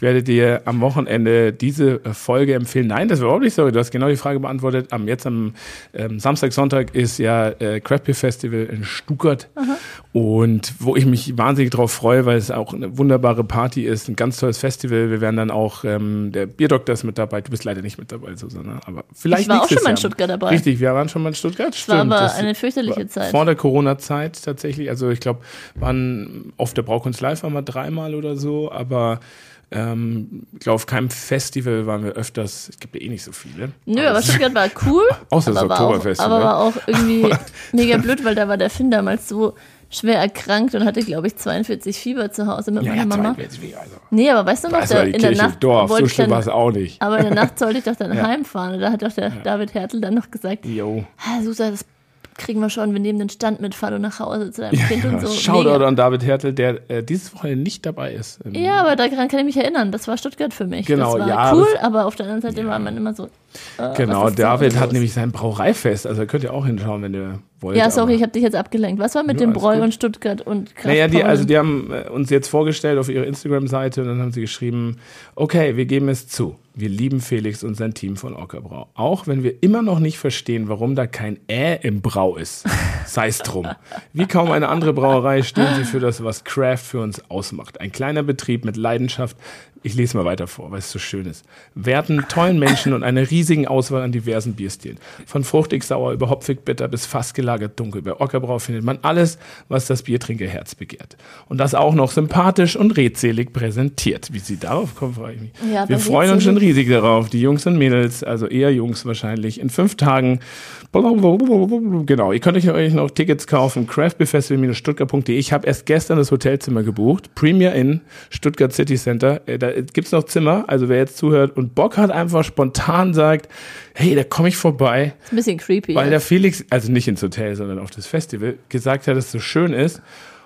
Ich werde dir am Wochenende diese Folge empfehlen. Nein, das war überhaupt nicht so. Du hast genau die Frage beantwortet. Am, jetzt am ähm, Samstag, Sonntag ist ja äh, Craft Beer Festival in Stuttgart. Und wo ich mich wahnsinnig drauf freue, weil es auch eine wunderbare Party ist, ein ganz tolles Festival. Wir werden dann auch, ähm, der Bierdoktor ist mit dabei. Du bist leider nicht mit dabei, Susanne. Aber vielleicht Ich war auch schon mal in. Stuttgart dabei. Richtig, wir waren schon mal in Stuttgart. Es war Stimmt, aber eine fürchterliche Zeit. Vor der Corona-Zeit tatsächlich. Also ich glaube, waren auf der Braukunst Live waren wir dreimal oder so, aber ähm, ich glaube, auf keinem Festival waren wir öfters. Es gibt ja eh nicht so viele. Nö, aber Stuttgart war cool. Außer das Oktoberfestival. aber war auch irgendwie mega blöd, weil da war der Finn damals so schwer erkrankt und hatte, glaube ich, 42 Fieber zu Hause mit ja, meiner ja, Mama. 42, also. Nee, aber weißt du noch, da, in der Kirche Nacht Dorf. So ich schlimm war es auch nicht. aber in der Nacht sollte ich doch dann Ja. heimfahren. Und da hat doch der David Hertel dann noch gesagt, Jo. ah, Susa, das kriegen wir schon, wir nehmen den Stand mit, fahr du nach Hause zu deinem Kind und so. Shoutout Mega. an David Hertel, der äh, dieses Wochenende nicht dabei ist. Ja, aber daran kann ich mich erinnern. Das war Stuttgart für mich. Genau, das war ja, cool, das- aber auf der anderen Seite war man immer so. Äh, Genau, David hat nämlich sein Brauereifest. Also könnt ihr auch hinschauen, wenn ihr wollt. Ja, sorry, ich habe dich jetzt abgelenkt. Was war mit Ja, dem Bräu gut. und Stuttgart und Kraft Naja, die, also die haben äh, uns jetzt vorgestellt auf ihrer Instagram-Seite und dann haben sie geschrieben, okay, wir geben es zu. Wir lieben Felix und sein Team von Ockerbrau. Auch wenn wir immer noch nicht verstehen, warum da kein Ä im Brau ist. Sei's drum. Wie kaum eine andere Brauerei stehen sie für das, was Craft für uns ausmacht. Ein kleiner Betrieb mit Leidenschaft. Ich lese mal weiter vor, weil es so schön ist. Werten tollen Menschen und einer riesigen Auswahl an diversen Bierstilen. Von fruchtig sauer über hopfig bitter bis fast gelagert dunkel. Bei Ockerbrau findet man alles, was das Biertrinkerherz begehrt. Und das auch noch sympathisch und redselig präsentiert. Wie sie darauf kommen, frage ich mich. Ja, Wir freuen uns schon riesig darauf. Die Jungs und Mädels, also eher Jungs wahrscheinlich, in fünf Tagen. Genau, ihr könnt euch noch Tickets kaufen. craftbeerfestival-stuttgart.de. Ich habe erst gestern das Hotelzimmer gebucht. Premier Inn, Stuttgart City Center. Äh, Da gibt's noch Zimmer. Also wer jetzt zuhört und Bock hat, einfach spontan sagt, hey, da komme ich vorbei. ist ein bisschen creepy. Weil der Felix, also nicht ins Hotel, sondern auf das Festival, gesagt hat, dass es so schön ist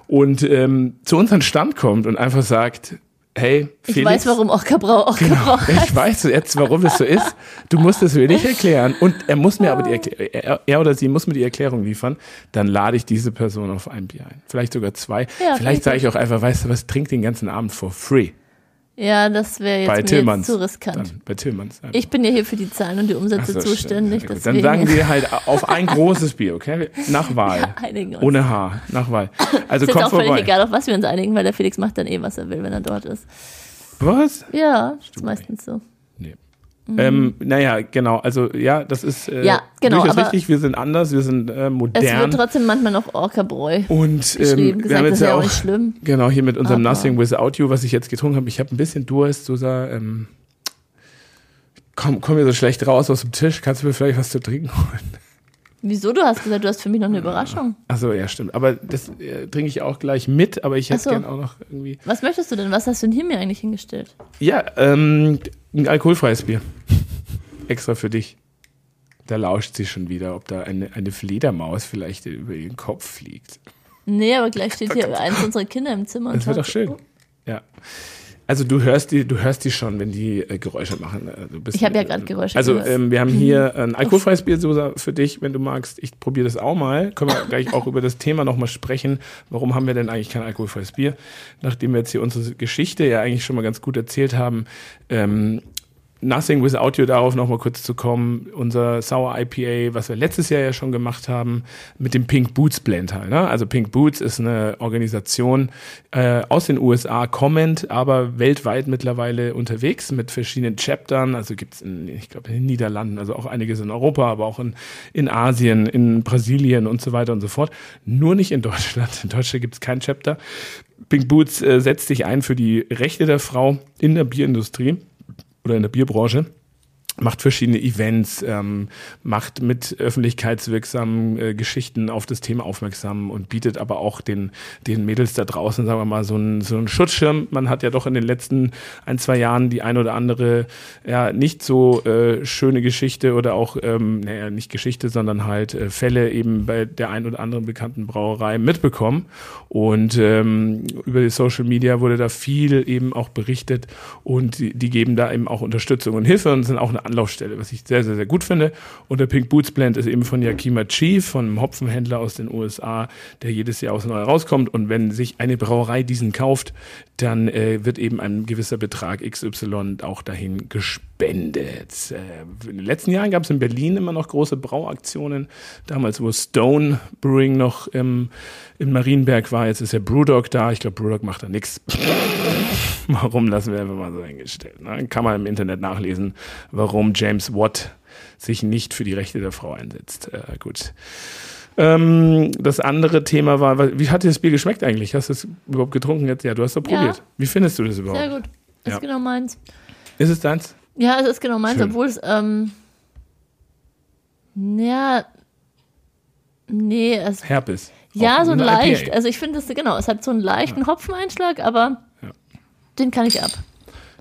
und ähm, zu uns an den Stand kommt und einfach sagt, hey, ich Felix, weiß, warum Ockerbrau Ockerbrau ich weiß jetzt, warum das so ist. Du musst es mir nicht erklären. Und er muss mir aber die Erklärung, er, er oder sie muss mir die Erklärung liefern. Dann lade ich diese Person auf ein Bier ein. Vielleicht sogar zwei. Ja, Vielleicht ich sage ich auch einfach, weißt du was, trink den ganzen Abend for free. Ja, das wäre jetzt, bei jetzt Tillmanns. zu riskant. Dann, bei Tillmanns. einfach. Ich bin ja hier für die Zahlen und die Umsätze so, zuständig. Ja, Dann sagen wir halt auf ein großes Bier, okay? Nach Wahl. Ja. Ohne Haar, nach Wahl. Also ist jetzt komm auch völlig vorbei. egal, auf was wir uns einigen, weil der Felix macht dann eh, was er will, wenn er dort ist. Was? Ja, ist meistens so. Nee. Ähm, naja, genau. Also ja, das ist äh, Mhm. Ja, genau, durchaus richtig. Wir sind anders, wir sind äh, Es modern. wird trotzdem manchmal noch Orcabräu Und ähm, wir gesagt, haben das jetzt ist ja auch nicht schlimm. genau, hier mit unserem Aber- Nothing Without You, was ich jetzt getrunken habe. Ich habe ein bisschen Durst, Susa. Ähm, komm, komm mir so schlecht raus aus dem Tisch. Kannst du mir vielleicht was zu trinken holen? Wieso? Du hast gesagt, du hast für mich noch eine Überraschung. Achso, ja, stimmt. Aber das äh, trinke ich auch gleich mit, aber ich hätte so. gern auch noch irgendwie. Was möchtest du denn? Was hast du denn hier mir eigentlich hingestellt? Ja, ähm, ein alkoholfreies Bier. Extra für dich. Da lauscht sie schon wieder, ob da eine, eine Fledermaus vielleicht über ihren Kopf fliegt. Nee, aber gleich steht hier eins unserer Kinder im Zimmer und Das wird doch schön. Ja. Also du hörst die, du hörst die schon, wenn die äh, Geräusche machen. Äh, Du bist, Ich hab ja äh, grad Geräusche Also ähm, wir haben hier ein alkoholfreies Bier Susa, für dich, wenn du magst. Ich probiere das auch mal. Können wir gleich auch über das Thema nochmal sprechen. Warum haben wir denn eigentlich kein alkoholfreies Bier? Nachdem wir jetzt hier unsere Geschichte ja eigentlich schon mal ganz gut erzählt haben. Ähm, Nothing Without You, darauf nochmal kurz zu kommen. Unser Sour IPA, was wir letztes Jahr ja schon gemacht haben, mit dem Pink Boots Blend halt. Ne? Also Pink Boots ist eine Organisation äh, aus den USA, kommend, aber weltweit mittlerweile unterwegs mit verschiedenen Chaptern. Also gibt's in, ich glaube, in den Niederlanden, also auch einiges in Europa, aber auch in, in Asien, in Brasilien und so weiter und so fort. Nur nicht in Deutschland. In Deutschland gibt's kein Chapter. Pink Boots äh, setzt sich ein für die Rechte der Frau in der Bierindustrie oder in der Bierbranche macht verschiedene Events, ähm, macht mit öffentlichkeitswirksamen äh, Geschichten auf das Thema aufmerksam und bietet aber auch den, den Mädels da draußen, sagen wir mal, so einen, so einen Schutzschirm. Man hat ja doch in den letzten ein, zwei Jahren die ein oder andere ja nicht so äh, schöne Geschichte oder auch, ähm, naja, nicht Geschichte, sondern halt äh, Fälle eben bei der ein oder anderen bekannten Brauerei mitbekommen. Und ähm, über die Social Media wurde da viel eben auch berichtet und die, die geben da eben auch Unterstützung und Hilfe und sind auch eine Anlaufstelle, was ich sehr, sehr, sehr gut finde. Und der Pink Boots Blend ist eben von Yakima Chief, von einem Hopfenhändler aus den USA, der jedes Jahr aus neu rauskommt. Und wenn sich eine Brauerei diesen kauft, dann äh, wird eben ein gewisser Betrag XY auch dahin gespendet. Äh, in den letzten Jahren gab es in Berlin immer noch große Brauaktionen. Damals, wo Stone Brewing noch im, in Marienberg war, jetzt ist ja Brewdog da. Ich glaube, Brewdog macht da nichts. Warum lassen wir einfach mal so eingestellt. Ne? Kann man im Internet nachlesen, warum James Watt sich nicht für die Rechte der Frau einsetzt. Äh, gut. Ähm, das andere Thema war, wie hat dir das Bier geschmeckt eigentlich? Hast du es überhaupt getrunken jetzt? Ja, du hast es Ja. probiert. Wie findest du das überhaupt? Sehr gut. Ist Ja. genau meins. Ist es deins? Ja, es ist genau meins, Schön. obwohl es, ähm, ja, nee, es, Herpes. ja, Auch so eine leicht. IPA. Also ich finde es, genau, es hat so einen leichten Hopfeneinschlag, aber Ja. den kann ich ab.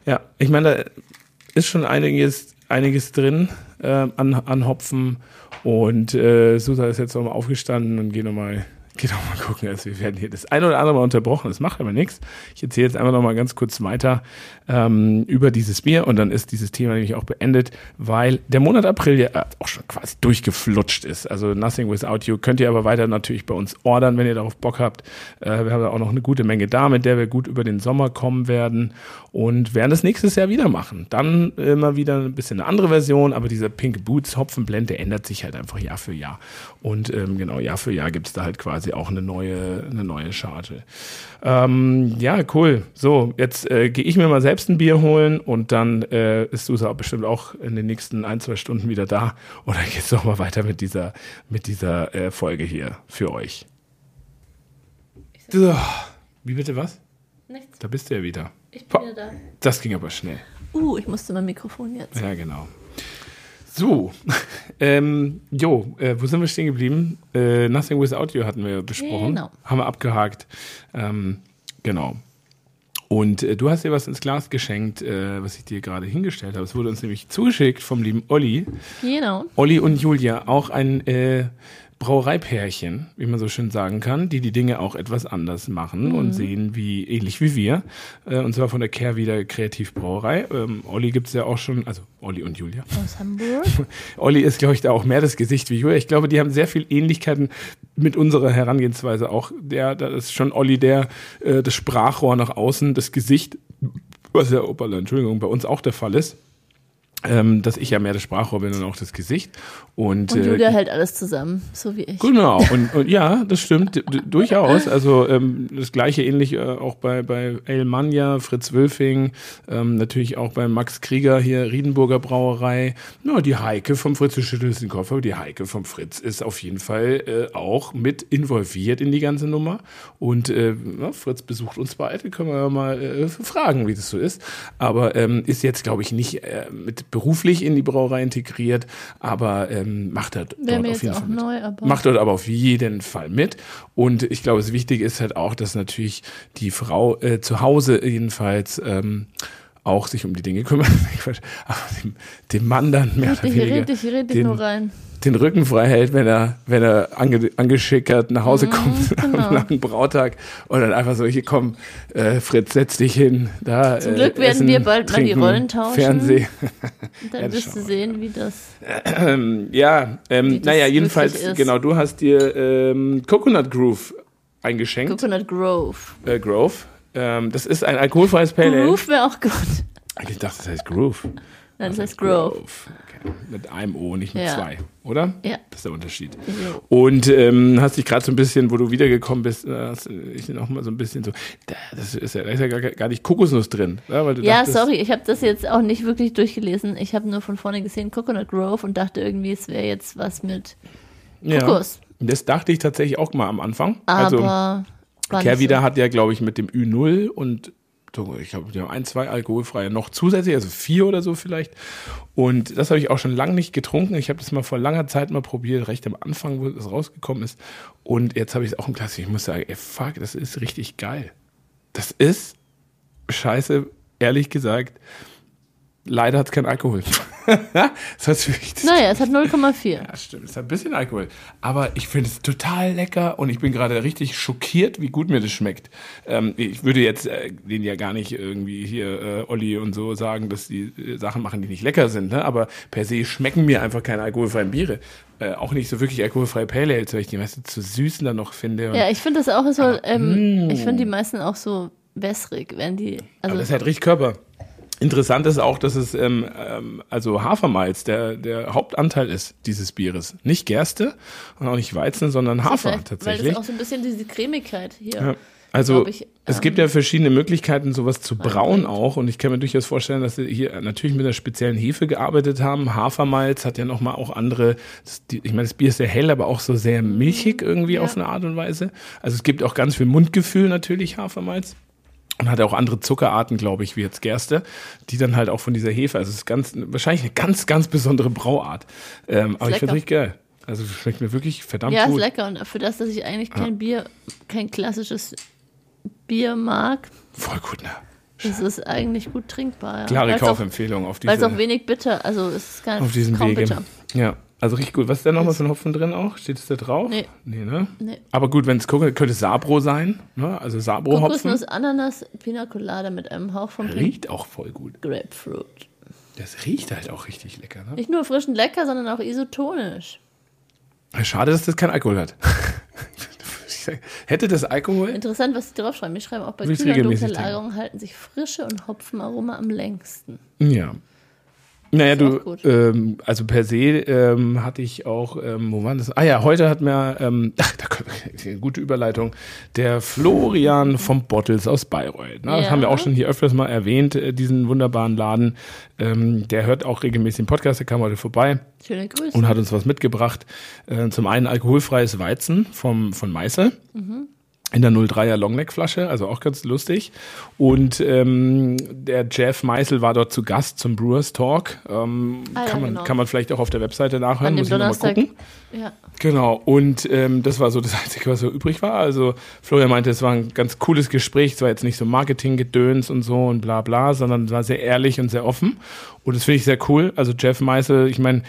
Ja, ich meine, da ist schon einiges, einiges drin äh, an, an Hopfen. Und äh, Susa ist jetzt nochmal aufgestanden und geht nochmal geht mal gucken. Also wir werden hier das eine oder andere Mal unterbrochen. Das macht aber nichts. Ich erzähle jetzt einfach nochmal ganz kurz weiter ähm, über dieses Bier und dann ist dieses Thema nämlich auch beendet, weil der Monat April ja auch schon quasi durchgeflutscht ist. Also Nothing Without You könnt ihr aber weiter natürlich bei uns ordern, wenn ihr darauf Bock habt. Äh, wir haben da auch noch eine gute Menge da, mit der wir gut über den Sommer kommen werden und werden das nächstes Jahr wieder machen. Dann immer wieder ein bisschen eine andere Version, aber dieser Pink Boots Hopfenblend, der ändert sich halt einfach Jahr für Jahr. Und ähm, genau, Jahr für Jahr gibt's da halt quasi auch eine neue, eine neue Charge. Ähm, ja, cool. So, jetzt äh, gehe ich mir mal selbst ein Bier holen und dann äh, ist Susa auch bestimmt auch in den nächsten ein, zwei Stunden wieder da. Und dann geht's noch mal weiter mit dieser, mit dieser äh, Folge hier für euch. So, wie bitte was? Nichts. Da bist du ja wieder. Ich bin wieder da. Das ging aber schnell. Uh, ich musste mein Mikrofon jetzt. Ja, genau. So, ähm, jo, äh, wo sind wir stehen geblieben? Äh, Nothing Without You hatten wir besprochen. Genau. Haben wir abgehakt. Ähm, genau. Und äh, du hast dir was ins Glas geschenkt, äh, was ich dir gerade hingestellt habe. Es wurde uns nämlich zugeschickt vom lieben Olli. Genau. Olli und Julia, auch ein äh, Brauereipärchen, wie man so schön sagen kann, die die Dinge auch etwas anders machen Mhm. und sehen, wie ähnlich wie wir. Äh, und zwar von der Kehrwieder Kreativbrauerei. Ähm, Olli gibt's ja auch schon, also Olli und Julia. Aus Hamburg. Olli ist, glaube ich, da auch mehr das Gesicht wie Julia. Ich glaube, die haben sehr viel Ähnlichkeiten mit unserer Herangehensweise auch. Der, da ist schon Olli der, äh, das Sprachrohr nach außen, das Gesicht, was ja, opala, Entschuldigung, bei uns auch der Fall ist. Ähm, dass ich ja mehr das Sprachrohr bin und auch das Gesicht. Und, Und äh, Julia hält alles zusammen, so wie ich. Genau, und, und ja, das stimmt durchaus. Also ähm, das gleiche ähnlich äh, auch bei, bei El Manja, Fritz Wülfing, ähm, natürlich auch bei Max Krieger hier, Riedenburger Brauerei. Ja, die Heike vom Fritz, du schüttelst den Kopf, aber die Heike vom Fritz ist auf jeden Fall äh, auch mit involviert in die ganze Nummer. Und äh, ja, Fritz besucht uns beide, können wir ja mal äh, fragen, wie das so ist. Aber ähm, ist jetzt, glaube ich, nicht äh, mit beruflich in die Brauerei integriert, aber ähm, macht dort mir auf jeden Fall mit. neu, aber. Macht dort aber auf jeden Fall mit. Und ich glaube, das Wichtige ist halt auch, dass natürlich die Frau äh, zu Hause jedenfalls ähm, auch sich um die Dinge kümmert. Aber dem, dem Mann dann mehr oder Red dich, weniger red dich, red dich den- nur rein. Den Rücken frei hält, wenn er, wenn er ange, angeschickert nach Hause kommt genau. am langen Brautag und dann einfach so, hier komm, äh, Fritz, setz dich hin. Da, Zum äh, Glück werden essen, wir bald mal die trinken, Rollen tauschen. Fernsehen. Dann Ja, wirst du sehen, wie das. Ähm, ja, ähm, Wie das naja, jedenfalls, genau, du hast dir ähm, Coconut Groove eingeschenkt. Coconut Grove. äh, Grove. Ähm, das ist ein alkoholfreies Pale Ale. Groove wäre auch gut. Ich dachte, das heißt Groove. Das heißt Grove. Okay. Mit einem O, nicht mit Ja. zwei, oder? Ja. Das ist der Unterschied. Und ähm, hast dich gerade so ein bisschen, wo du wiedergekommen bist, äh, hast ich noch mal so ein bisschen so, da, das ist ja, da ist ja gar, gar nicht Kokosnuss drin. Ja, weil du Ja, dachtest, sorry, ich habe das jetzt auch nicht wirklich durchgelesen. Ich habe nur von vorne gesehen Coconut Grove und dachte irgendwie, es wäre jetzt was mit Ja. Kokos. Das dachte ich tatsächlich auch mal am Anfang. Aber also, war nicht Kehrwieder so. hat ja, glaube ich, mit dem Ü0 und ich glaube, die haben ein, zwei alkoholfreie noch zusätzlich, also vier oder so vielleicht. Und das habe ich auch schon lange nicht getrunken. Ich habe das mal vor langer Zeit mal probiert, recht am Anfang, wo es rausgekommen ist. Und jetzt habe ich es auch im Glas. Ich muss sagen, ey, fuck, das ist richtig geil. Das ist scheiße, ehrlich gesagt. Leider hat es keinen Alkohol. das das Naja, es hat 0,4. Ja, stimmt. Es hat ein bisschen Alkohol. Aber ich finde es total lecker und ich bin gerade richtig schockiert, wie gut mir das schmeckt. Ähm, ich würde jetzt äh, denen ja gar nicht irgendwie hier äh, Olli und so sagen, dass die äh, Sachen machen, die nicht lecker sind. Ne? Aber per se schmecken mir einfach keine alkoholfreien Biere. Äh, auch nicht so wirklich alkoholfreie Pale Ales, weil ich die meisten zu süßen dann noch finde. Ja, ich finde das auch so, ähm, ich finde die meisten auch so wässrig, wenn die, aber also das ist halt richtig Körper. Interessant ist auch, dass es ähm, ähm, also Hafermalz der, der Hauptanteil ist dieses Bieres. Nicht Gerste und auch nicht Weizen, sondern Hafer weil tatsächlich. das auch so ein bisschen diese Cremigkeit hier. Ja. Also ich, es ähm, gibt ja verschiedene Möglichkeiten, sowas zu brauen auch. Und ich kann mir durchaus vorstellen, dass sie hier natürlich mit einer speziellen Hefe gearbeitet haben. Hafermalz hat ja nochmal auch andere, das, die, ich meine, das Bier ist sehr hell, aber auch so sehr milchig irgendwie Ja. auf eine Art und Weise. Also es gibt auch ganz viel Mundgefühl natürlich, Hafermalz. Und hat auch andere Zuckerarten, glaube ich, wie jetzt Gerste, die dann halt auch von dieser Hefe, also es ist ganz, wahrscheinlich eine ganz, ganz besondere Brauart. Ähm, aber ich finde lecker. richtig geil. Also schmeckt mir wirklich verdammt Ja, ist gut. lecker. Und für das, dass ich eigentlich kein Bier, kein klassisches Bier mag, Voll gut, ne? ist es eigentlich gut trinkbar. Ja. Klare Kaufempfehlung auf Weil es auch wenig bitter, also es ist gar auf diesem kaum Wege. bitter. Ja, also richtig gut. Was ist da nochmal für ein Hopfen drin auch? Steht es da drauf? Nee. Nee, ne? Nee. Aber gut, wenn es guckt, könnte Sabro sein. Ne? Also Sabro-Hopfen. Kokosnuss, Ananas, Pina Colada mit einem Hauch von Riecht auch voll gut. Grapefruit. Das riecht halt auch richtig lecker. Ne? Nicht nur frisch und lecker, sondern auch isotonisch. Schade, dass das kein Alkohol hat. Hätte das Alkohol? Interessant, was sie draufschreiben. Die schreiben auch bei kühler Dunkellagerung halten sich Frische und Hopfenaroma am längsten. Ja. Naja, du, ähm, also per se ähm, hatte ich auch, ähm, wo war das? Ah ja, heute hat mir, ähm, ach, da gute Überleitung, der Florian vom Bottles aus Bayreuth. Ne? Das Ja. haben wir auch schon hier öfters mal erwähnt, äh, diesen wunderbaren Laden. Ähm, der hört auch regelmäßig den Podcast, der kam heute vorbei Schöne Grüße. und hat uns was mitgebracht. Äh, zum einen alkoholfreies Weizen vom, von Meißel. In der 03er Longneck-Flasche, also auch ganz lustig. Und ähm, der Jeff Meißel war dort zu Gast zum Brewers Talk. Ähm, Ah ja, kann, man, genau. kann man vielleicht auch auf der Webseite nachhören. An dem muss ich mal gucken. Ja. Genau, und ähm, das war so das Einzige, was so übrig war. Also Florian meinte, es war ein ganz cooles Gespräch, es war jetzt nicht so Marketing-Gedöns und so und bla bla, sondern es war sehr ehrlich und sehr offen. Und das finde ich sehr cool. Also Jeff Meißel, ich meine,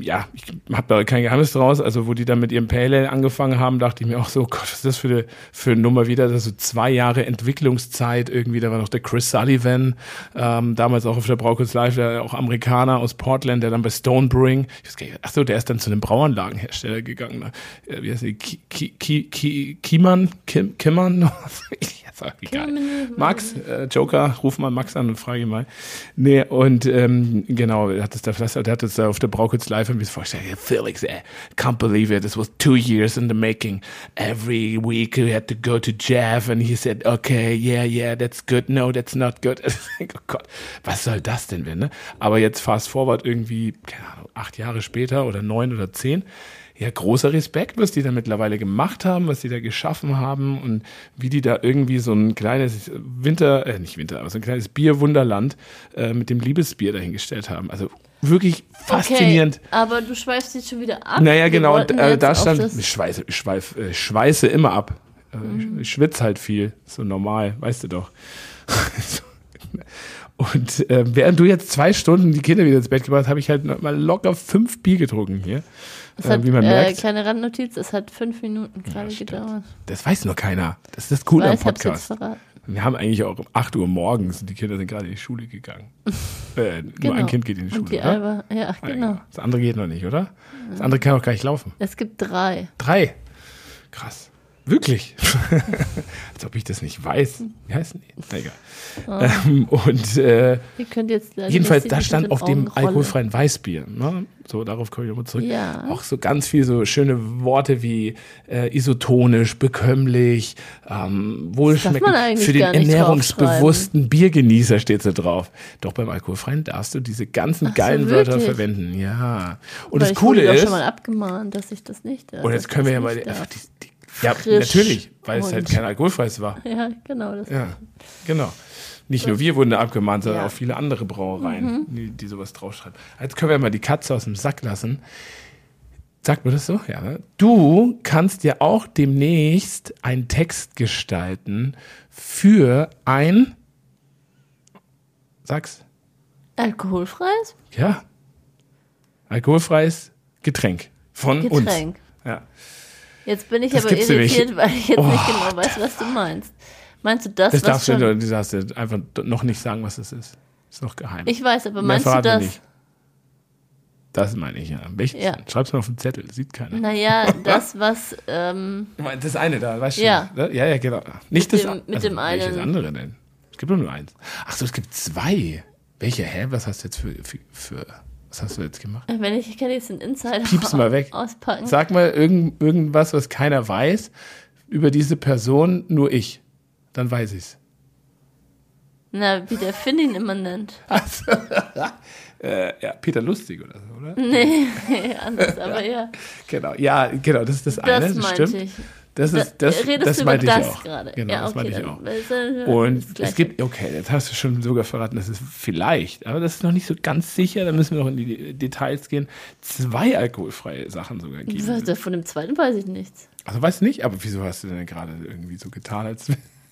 ja, ich habe da kein Geheimnis draus. Also wo die dann mit ihrem Pale Ale angefangen haben, dachte ich mir auch so, Gott, was ist das für eine, für eine Nummer wieder? Das ist so zwei Jahre Entwicklungszeit irgendwie. Da war noch der Chris Sullivan, ähm, damals auch auf der Braukunst Live, der auch Amerikaner aus Portland, der dann bei Stone Brewing, ich weiß gar nicht, ach so, der ist dann zu einem Brauanlagenhersteller gegangen. Ne? Äh, Wie heißt die? Ki, Ki, Ki, Ki, Kiemann? Kim, Kimmern? Jetzt egal. Kimmen- Max, äh, Joker, ruf mal Max an und frage ihn mal. Nee, und ähm, genau, hat es da, der hat es da auf der Braukunst Live bisschen vorgestellt. Felix, I can't believe it. This was two years in the making. Every week we had to go to Jeff and he said, okay, yeah, yeah, that's good. No, that's not good. oh Gott, was soll das denn werden? Ne? Aber jetzt fast forward irgendwie, keine Ahnung, acht Jahre später oder neun oder zehn. Ja, großer Respekt, was die da mittlerweile gemacht haben, was die da geschaffen haben und wie die da irgendwie so ein kleines Winter, äh, nicht Winter, aber so ein kleines Bierwunderland äh, mit dem Liebesbier dahingestellt haben. Also wirklich faszinierend. Okay, aber du schweifst jetzt schon wieder ab. Naja, Wir genau, wollten äh, da stand, ich schweiße, ich schweif, äh, schweiße immer ab. Äh, Mhm. Ich, ich schwitze halt viel, so normal, weißt du doch. Und äh, während du jetzt zwei Stunden die Kinder wieder ins Bett gebracht hast, habe ich halt noch mal locker fünf Bier getrunken hier. Es Äh, hat, wie man äh, merkt. kleine Randnotiz, es hat fünf Minuten gerade stimmt. gedauert. Das weiß nur keiner. Das ist das Coole am Podcast. Wir haben eigentlich auch um 8 Uhr morgens und die Kinder sind gerade in die Schule gegangen. äh, Nur Genau. ein Kind geht in die Und Schule, die oder? Alba, ja, Ah, genau. Das andere geht noch nicht, oder? Das andere kann auch gar nicht laufen. Es gibt drei. Drei. Krass. Wirklich? Als ob ich das nicht weiß. Wie heißen die? Na egal. Ähm, und äh, jedenfalls, da stand auf dem alkoholfreien Weißbier. Ne? So, darauf komme ich nochmal zurück. Ja. Auch so ganz viel so schöne Worte wie äh, isotonisch, bekömmlich, ähm, wohlschmeckend. Für den ernährungsbewussten Biergenießer steht so drauf. Doch beim alkoholfreien darfst du diese ganzen Ach so, geilen Wörter wirklich? verwenden. Ja. Und Weil das ich Coole ist, schon mal abgemahnt, dass ich das nicht darf. und jetzt können wir ich ja mal die, die ja, natürlich, weil es halt kein alkoholfreies war. Ja, genau. Das Ja, genau. Nicht nur wir wurden da abgemahnt, sondern Ja. auch viele andere Brauereien, die, die sowas draufschreiben. Jetzt können wir mal die Katze aus dem Sack lassen. Sagt man das so? Ja. Ne? Du kannst ja auch demnächst einen Text gestalten für ein. Sag's. Alkoholfreies? Ja. Alkoholfreies Getränk von uns. Getränk. Ja. Jetzt bin ich Das aber irritiert, weil ich jetzt Oh, nicht genau weiß, was du meinst. Meinst du das, Das was darfst du, du darfst du einfach noch nicht sagen, was das ist. Ist noch geheim. Ich weiß, aber meinst du das? nicht. Das meine ich, ja. Welches? Ja. denn? Schreib's mal auf den Zettel, sieht keiner. Naja, das, was... Ähm, Das eine da, weißt du? Ja. schon, ne? Ja, ja, genau. Nicht Mit das dem- mit also, dem Welches einen- andere denn? Es gibt nur eins. Ach so, es gibt zwei. Welche? Hä? Was hast du jetzt für, für, für was hast du jetzt gemacht? wenn ich, ich kann jetzt den Insider Piep's mal weg. auspacken. Sag mal irgend, irgendwas, was keiner weiß über diese Person, nur ich. Dann weiß ich's. Na, wie der Finn ihn immer nennt. Äh, ja, Peter Lustig oder so, oder? Nee, anders, aber ja. Genau. Ja, genau, das ist das, eine, Das das meinte stimmt. ich. Das ist das, Redest das meinte ich das auch. gerade? Genau, ja, das okay, meinte ich auch. das Und das es gibt, okay, jetzt hast du schon sogar verraten, das ist vielleicht, aber das ist noch nicht so ganz sicher, da müssen wir noch in die Details gehen, zwei alkoholfreie Sachen sogar geben. Von dem zweiten weiß ich nichts. Also weißt du nicht, aber wieso hast du denn gerade irgendwie so getan, als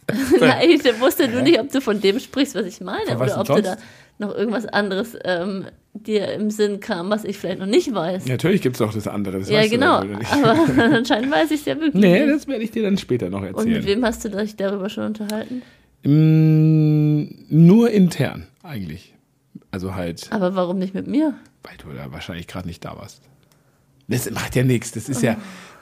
Nein, ich wusste nur nicht, ob du von dem sprichst, was ich meine, Von oder ob denn du da sonst? noch irgendwas anderes ähm, dir im Sinn kam, was ich vielleicht noch nicht weiß. Ja, Natürlich gibt es auch das andere, das weißt genau. aber nicht. Aber anscheinend weiß ich es ja wirklich. Nee, das werde ich dir dann später noch Und mit erzählen. wem hast du dich darüber schon unterhalten? Mm, nur intern, eigentlich. Also halt, Aber warum nicht mit mir? weil du da wahrscheinlich gerade nicht da warst. Das macht ja nichts. Das ist ja.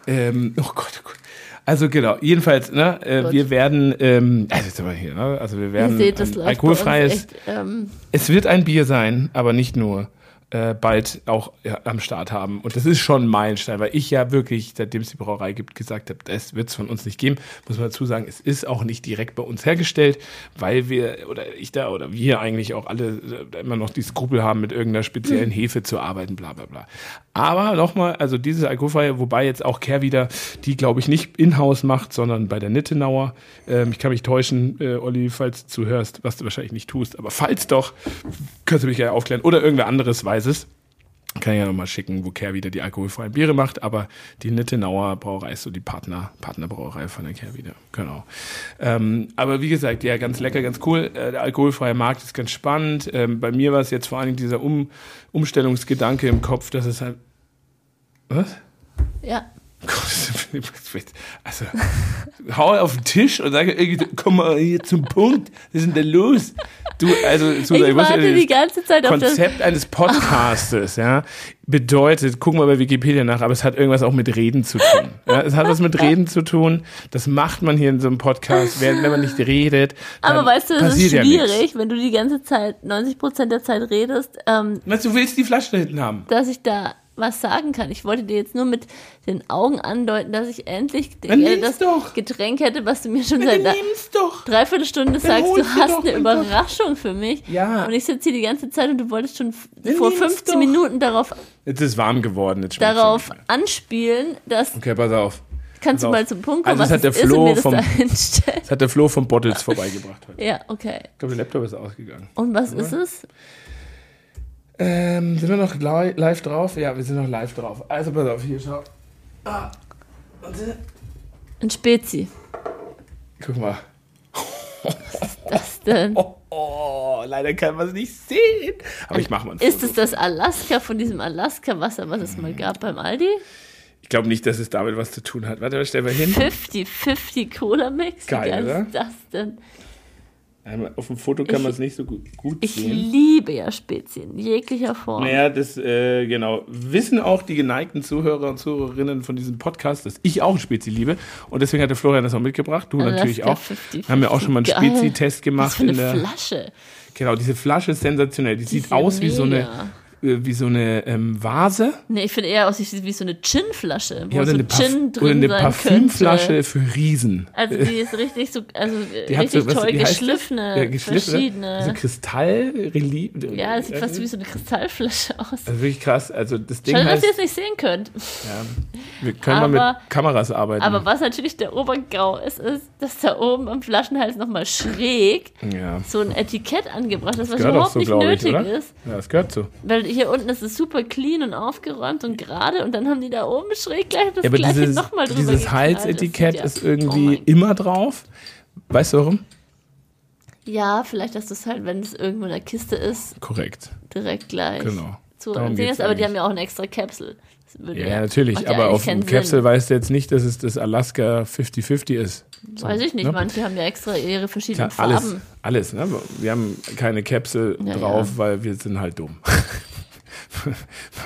Ähm, oh Gott, oh Gott. Also genau, jedenfalls, ne, äh, wir werden, ähm, also hier, ne, also wir Ihr werden seht, das alkoholfreies, echt, ähm, es wird ein Bier sein, aber nicht nur, äh, bald auch ja, am Start haben. Und das ist schon ein Meilenstein, weil ich ja wirklich, seitdem es die Brauerei gibt, gesagt habe, das wird es von uns nicht geben. Muss man dazu sagen, es ist auch nicht direkt bei uns hergestellt, weil wir, oder ich da, oder wir eigentlich auch alle äh, immer noch die Skrupel haben, mit irgendeiner speziellen Hefe zu arbeiten, bla bla bla. Aber nochmal, also dieses alkoholfreie, wobei jetzt auch Care wieder, die glaube ich nicht in-house macht, sondern bei der Nittenauer. Ähm, ich kann mich täuschen, äh, Olli, falls du hörst, was du wahrscheinlich nicht tust, aber falls doch, kannst du mich gerne aufklären. Oder irgendwer anderes weiß es. Kann ich ja nochmal schicken, wo Care wieder die alkoholfreien Biere macht, aber die Nittenauer Brauerei ist so die Partner, Partnerbrauerei von der Care wieder. Genau. Ähm, aber wie gesagt, ja, ganz lecker, ganz cool. Äh, der alkoholfreie Markt ist ganz spannend. Ähm, bei mir war es jetzt vor allen Dingen dieser um Umstellungsgedanke im Kopf, dass es halt. Was? ja. Also, hau auf den Tisch und sage, komm mal hier zum Punkt. Was ist denn da los? Du, also, Susan, Ich warte die ganze Zeit auf das. Konzept eines Podcastes, ja, bedeutet, gucken wir bei Wikipedia nach, aber es hat irgendwas auch mit Reden zu tun. Ja, es hat was mit Reden zu tun. Das macht man hier in so einem Podcast, wenn, wenn man nicht redet. Aber weißt du, das ist ja schwierig, nichts. wenn du die ganze Zeit, 90% der Zeit redest, ähm, Weißt du, du willst die Flasche da hinten haben. dass ich da was sagen kann. Ich wollte dir jetzt nur mit den Augen andeuten, dass ich endlich gerne das doch. Getränk hätte, was du mir schon Dann seit doch. Dreiviertelstunde sagst, du hast eine mein Gott. Überraschung für mich. Ja. Und ich sitze hier die ganze Zeit und du wolltest schon Dann vor nimm's 15 doch. Minuten darauf, Jetzt ist warm geworden. Jetzt darauf anspielen, dass, Okay, pass auf. kannst du auf. mal zum Punkt kommen, Also das was hat der Flo das vom-. Das hat der Flo vom Bottles vorbeigebracht heute. Ja, okay. Ich glaube, der Laptop ist ausgegangen. Und was ist es? Ähm, sind wir noch li live drauf? Ja, wir sind noch live drauf. Also pass auf, hier, schau. Ah, warte. Ein Spezi. Guck mal. Das denn? Oh, oh, leider kann man es nicht sehen. Aber ich mache mal ein Ist Foto. es das Alaska von diesem Alaska-Wasser, was es mal gab beim Aldi? Ich glaube nicht, dass es damit was zu tun hat. Warte, stell mal hin. 50-50 Cola-Mix? Wie Geil, geil oder? ist das denn? Auf dem Foto kann Ich- man es nicht so gut, gut Ich sehen. liebe ja Spezien, in jeglicher Form. Naja, das, äh, genau. Wissen auch die geneigten Zuhörer und Zuhörerinnen von diesem Podcast, dass ich auch Spezi liebe. Und deswegen hat der Florian das auch mitgebracht. Du Alaska natürlich auch. 50-50. Haben wir auch schon mal einen. Spezi-Test Was gemacht. für eine in der, Flasche. Genau, diese Flasche ist sensationell. Die, Die sieht ja aus wie so eine, wie so eine ähm, Vase. Nee, ich finde eher aus wie so eine Gin-Flasche, wo Ja, oder, so eine Gin oder drin eine sein Parfümflasche für Riesen. Also die ist richtig so, also Die richtig so, was- toll geschliffene, Ja, geschliffene. verschiedene. So Kristallrelief. ja, das sieht fast wie so eine Kristallflasche aus. Also wirklich krass. Also das Ding Schade, dass heißt, ihr es nicht sehen könnt. ja, wir können mal Aber- mit Kameras arbeiten. Aber was natürlich der Obergau ist, ist, dass da oben am Flaschenhals nochmal schräg ja. so ein Etikett angebracht ist, was überhaupt so, nicht ich, nötig oder? ist. Ja, das gehört so. Weil hier unten ist es super clean und aufgeräumt und gerade und dann haben die da oben schräg gleich das Ja, aber gleiche dieses, nochmal drüber dieses. Halsetikett Das ist ja- irgendwie Oh immer drauf. Weißt du warum? Ja, vielleicht, dass du es halt, wenn es irgendwo in der Kiste ist, Korrekt. direkt gleich Genau. zu Darum geht's aber die haben ja auch eine extra Capsule. Das würde Ja, natürlich, ja aber auf dem Capsule Sinn. weißt du jetzt nicht, dass es das Alaska 50-50 ist. So, Weiß ich nicht, ne? manche haben ja extra ihre verschiedenen Klar, alles, Farben. alles, ne? Wir haben keine Capsule Ja, drauf, ja. weil wir sind halt dumm.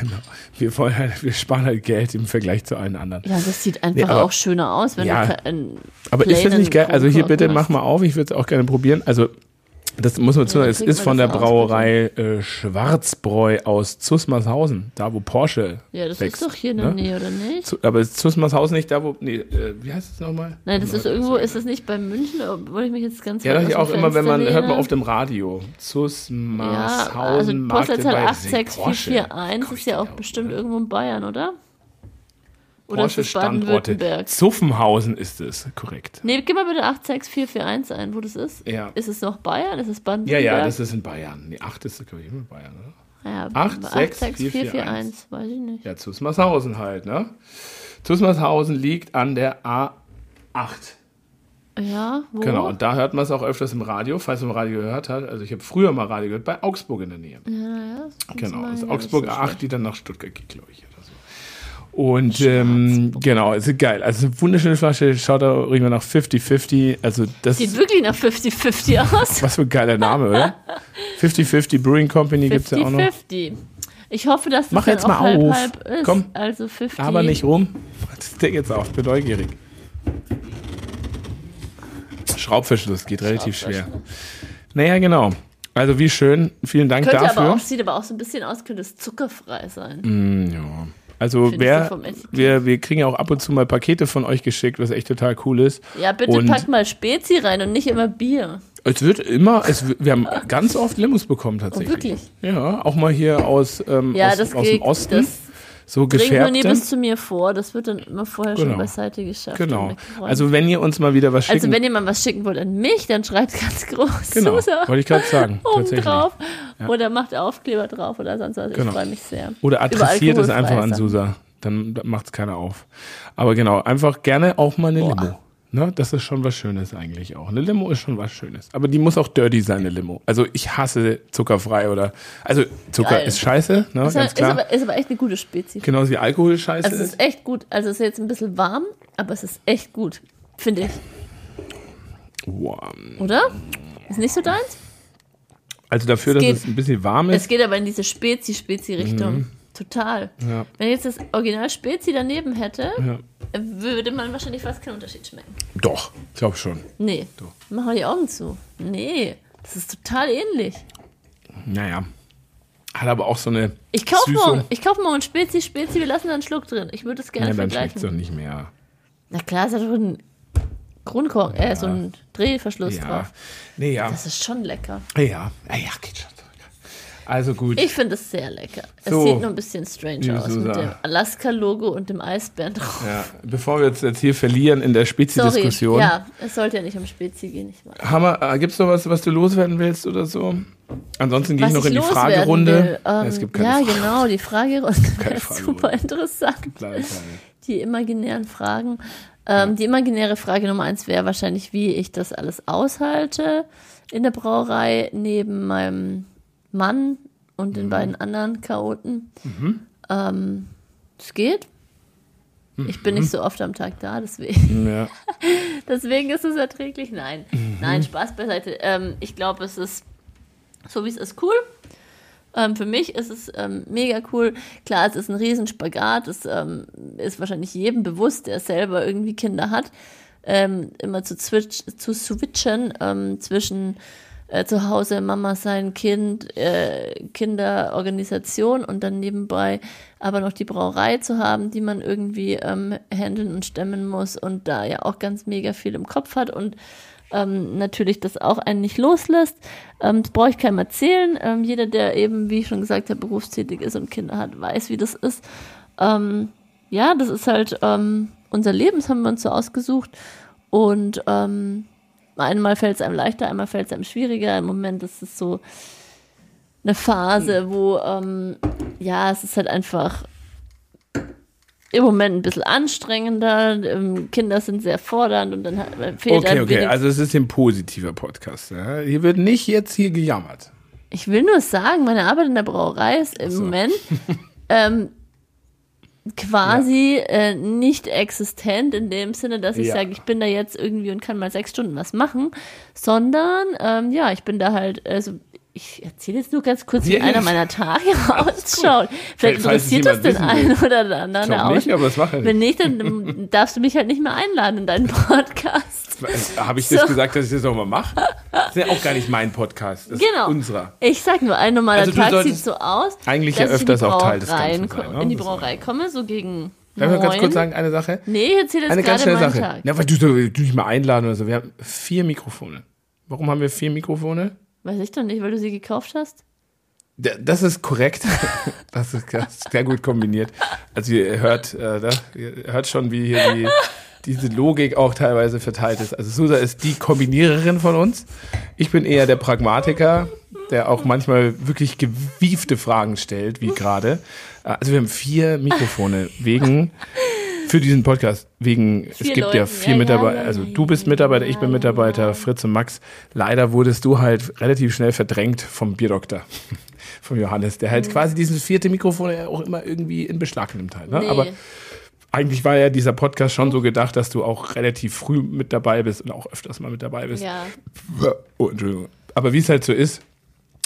genau. Wir, wollen halt, wir sparen halt Geld im Vergleich zu allen anderen. Ja, das sieht einfach Nee, aber- auch schöner aus, wenn Ja. du kein Aber ist das nicht geil? Also hier bitte mach mal auf, ich würde es auch gerne probieren. Also das muss man zu Ja, es ist von der Brauerei äh, Schwarzbräu aus Zusmarshausen, da wo Porsche Ja, das wächst. ist doch hier in der ne? Nähe, oder nicht? Zu, aber ist Zusmarshausen nicht da, wo, nee, äh, wie heißt es nochmal? Nein, das ist irgendwo, ist das nicht bei München, obwohl ich mich jetzt ganz Ja, das ist aus auch dem immer, wenn man, Fenster hört man lehne. auf dem Radio. Zusmarshausen, Ja, also Postleitzahl Magdeburg, Porsche. 86441 ist ja auch ich bestimmt dir irgendwo in Bayern, oder? Oder Porsche Standorte. Zuffenhausen ist es, korrekt. Nee, gib mal bitte 86441 ein, wo das ist. Ja. Ist es noch Bayern? Ist es Ja, Baden-Württemberg? ja, das ist in Bayern. Nee, 8 ist, glaube ich, immer Bayern, oder? ja, 86441. 86441, weiß ich nicht. Ja, Zusmarshausen halt, ne? Zusmarshausen liegt an der A8. Ja, wo? Genau, und da hört man es auch öfters im Radio, falls man Radio gehört hat. Also ich habe früher mal Radio gehört, bei Augsburg in der Nähe. Ja, ja, das Genau, das ist ja, Augsburg ist so A8, schlecht. die dann nach Stuttgart geht, glaube ich. Und ähm, genau, ist geil. Also eine wunderschöne Flasche, schaut da irgendwann nach 50-50. Also das Sieht wirklich nach 50-50 aus. was für ein geiler Name, oder? 50-50 Brewing Company gibt es ja auch noch. 50-50. Ich hoffe, dass das Mach jetzt auch mal halb, auf. halb ist. Komm. Also 50. Aber nicht rum. Das Ding jetzt auf, bin neugierig. Schraubverschluss geht relativ schwer. Naja, genau. Also wie schön. Vielen Dank Könnte dafür. aber auch, sieht aber auch so ein bisschen aus, könnte es zuckerfrei sein. Mm, ja. Also wer, wir, wir kriegen ja auch ab und zu mal Pakete von euch geschickt, was echt total cool ist. Ja, bitte Und- pack mal Spezi rein und nicht immer Bier. Es wird immer, es, wir haben ganz oft Limos bekommen tatsächlich. Oh, wirklich? Ja, auch mal hier aus, ähm, Ja, aus, das aus dem geht, Osten. das so dringt nur nie bis zu mir vor. Das wird dann immer vorher schon Genau. beiseite geschafft. Genau. Also wenn ihr uns mal wieder was schicken also wenn ihr mal was schicken wollt an mich, dann schreibt ganz groß Genau, Susa wollte ich gerade sagen. oben drauf. Oder macht Aufkleber drauf oder sonst was. Genau. Ich freue mich sehr. Oder adressiert es einfach an Susa. Dann macht es keiner auf. Aber genau, einfach gerne auch mal eine Boah. Limo. Ne, das ist schon was Schönes eigentlich auch. Eine Limo ist schon was Schönes. Aber die muss auch dirty sein, eine Limo. Also ich hasse zuckerfrei oder. Also Zucker Geil. ist scheiße, ne, Ist, ganz ist, klar. aber, ist aber echt eine gute Spezie. Genauso wie Alkohol scheiße Also es ist. ist echt gut. Also es ist jetzt ein bisschen warm, aber es ist echt gut. Finde ich. Wow. Oder? Ist nicht so deins? Also dafür, dass geht- es ein bisschen warm Es ist. geht aber in diese Spezi-Spezi-Richtung. Total. Ja. Wenn jetzt das Original Spezi daneben hätte, Ja. würde man wahrscheinlich fast keinen Unterschied schmecken. Doch, ich glaube schon. Nee. Mach mal die Augen zu. Nee. Das ist total ähnlich. Naja. Hat aber auch so eine. Ich kaufe morgen, ich kauf morgen Spezi, Spezi, wir lassen da einen Schluck drin. Ich würde es gerne Ja, dann schmeckt es doch vergleichen. nicht mehr. Na klar, ist da doch ein Grundkorn, äh, so ein Drehverschluss Ja. drauf. Nee, ja. Das ist schon lecker. Ja, ja, ja, geht schon. Also gut. Ich finde es sehr lecker. So. Es sieht nur ein bisschen strange aus Susa. mit dem Alaska-Logo und dem Eisbären drauf. ja, bevor wir uns jetzt hier verlieren in der. Spezi-Diskussion, Ja, es sollte ja nicht um Spezi gehen. Ich weiß. äh, gibt es noch was, was du loswerden willst oder so? Ansonsten gehe ich noch in die Fragerunde. ähm, es gibt keine ja, Fragen. genau, die Fragerunde wäre super interessant. Keine. Die imaginären Fragen. Ähm, Die imaginäre Frage Nummer eins wäre wahrscheinlich, wie ich das alles aushalte in der Brauerei neben meinem Mann und Mhm. den beiden anderen Chaoten. Ähm, Es geht. Ich bin nicht so oft am Tag da, deswegen, Ja. deswegen ist es erträglich. Nein, Mhm. nein, Spaß beiseite. Ähm, ich glaube, es ist so wie es ist cool. Ähm, für mich ist es ähm, mega cool. Klar, es ist ein Riesenspagat. Es ähm, ist wahrscheinlich jedem bewusst, der selber irgendwie Kinder hat, ähm, immer zu, switch, zu switchen ähm, zwischen äh, zu Hause Mama sein, Kind, äh, Kinderorganisation und dann nebenbei aber noch die Brauerei zu haben, die man irgendwie ähm, handeln und stemmen muss und da ja auch ganz mega viel im Kopf hat und ähm, natürlich das auch einen nicht loslässt. Ähm, das brauche ich keinem erzählen. Ähm, jeder, der eben, wie ich schon gesagt habe, berufstätig ist und Kinder hat, weiß, wie das ist. Ähm, ja, das ist halt ähm, unser Leben, das haben wir uns so ausgesucht. Und ähm, einmal fällt es einem leichter, einmal fällt es einem schwieriger. Im Moment ist es so eine Phase, wo, ähm, ja, es ist halt einfach im Moment ein bisschen anstrengender. Ähm, Kinder sind sehr fordernd und dann hat- fehlt Okay, okay. wenig Also es ist ein positiver Podcast. Ja? Hier wird nicht jetzt hier gejammert. Ich will nur sagen, meine Arbeit in der Brauerei ist im so. Moment ähm, quasi äh, nicht existent in dem Sinne, dass ich Ja. sage, ich bin da jetzt irgendwie und kann mal sechs Stunden was machen, sondern ähm, ja, ich bin da halt, also ich erzähle jetzt nur ganz kurz, wie Ja, einer ja. meiner Tage ausschaut. Vielleicht interessiert das den einen oder anderen Ich auch. nicht, aber das macht ja Wenn nicht, dann darfst du mich halt nicht mehr einladen in deinen Podcast. Habe ich das So. gesagt, dass ich das auch mal mache? Das ist ja auch gar nicht mein Podcast. Das Genau. ist unserer. Ich sag nur, ein normaler Also Tag sieht so aus, eigentlich dass ja ich in die öfters auch Teil des Ganzen sein, ne? in die Das- Brauerei komme, so gegen Darf ich mal ganz kurz sagen, eine Sache? Nee, erzähle jetzt Eine ganz gerade schnelle Sache. Tag. Ja, weil du, du, du nicht mal einladen oder so. Wir haben vier Mikrofone. Warum haben wir vier Mikrofone? Weiß ich doch nicht, weil du sie gekauft hast. Das ist korrekt. Das ist das sehr gut kombiniert. Also ihr hört, äh, hört schon, wie hier die, diese Logik auch teilweise verteilt ist. Also Susa ist die Kombiniererin von uns. Ich bin eher der Pragmatiker, der auch manchmal wirklich gewiefte Fragen stellt, wie gerade. Also wir haben vier Mikrofone wegen für diesen Podcast wegen es Vier gibt ja Leuten, vier ja, ja, Mitarbeiter, ja, also ja, du bist ja, Mitarbeiter, ich bin ja, Mitarbeiter, Fritz und Max. Leider wurdest du halt relativ schnell verdrängt vom Bierdoktor, vom Johannes, der halt quasi dieses vierte Mikrofon ja auch immer irgendwie in Beschlag nimmt halt. Ne? Nee. Aber eigentlich war ja dieser Podcast schon so gedacht, dass du auch relativ früh mit dabei bist und auch öfters mal mit dabei bist. Ja. Oh, Entschuldigung. Aber wie es halt so ist,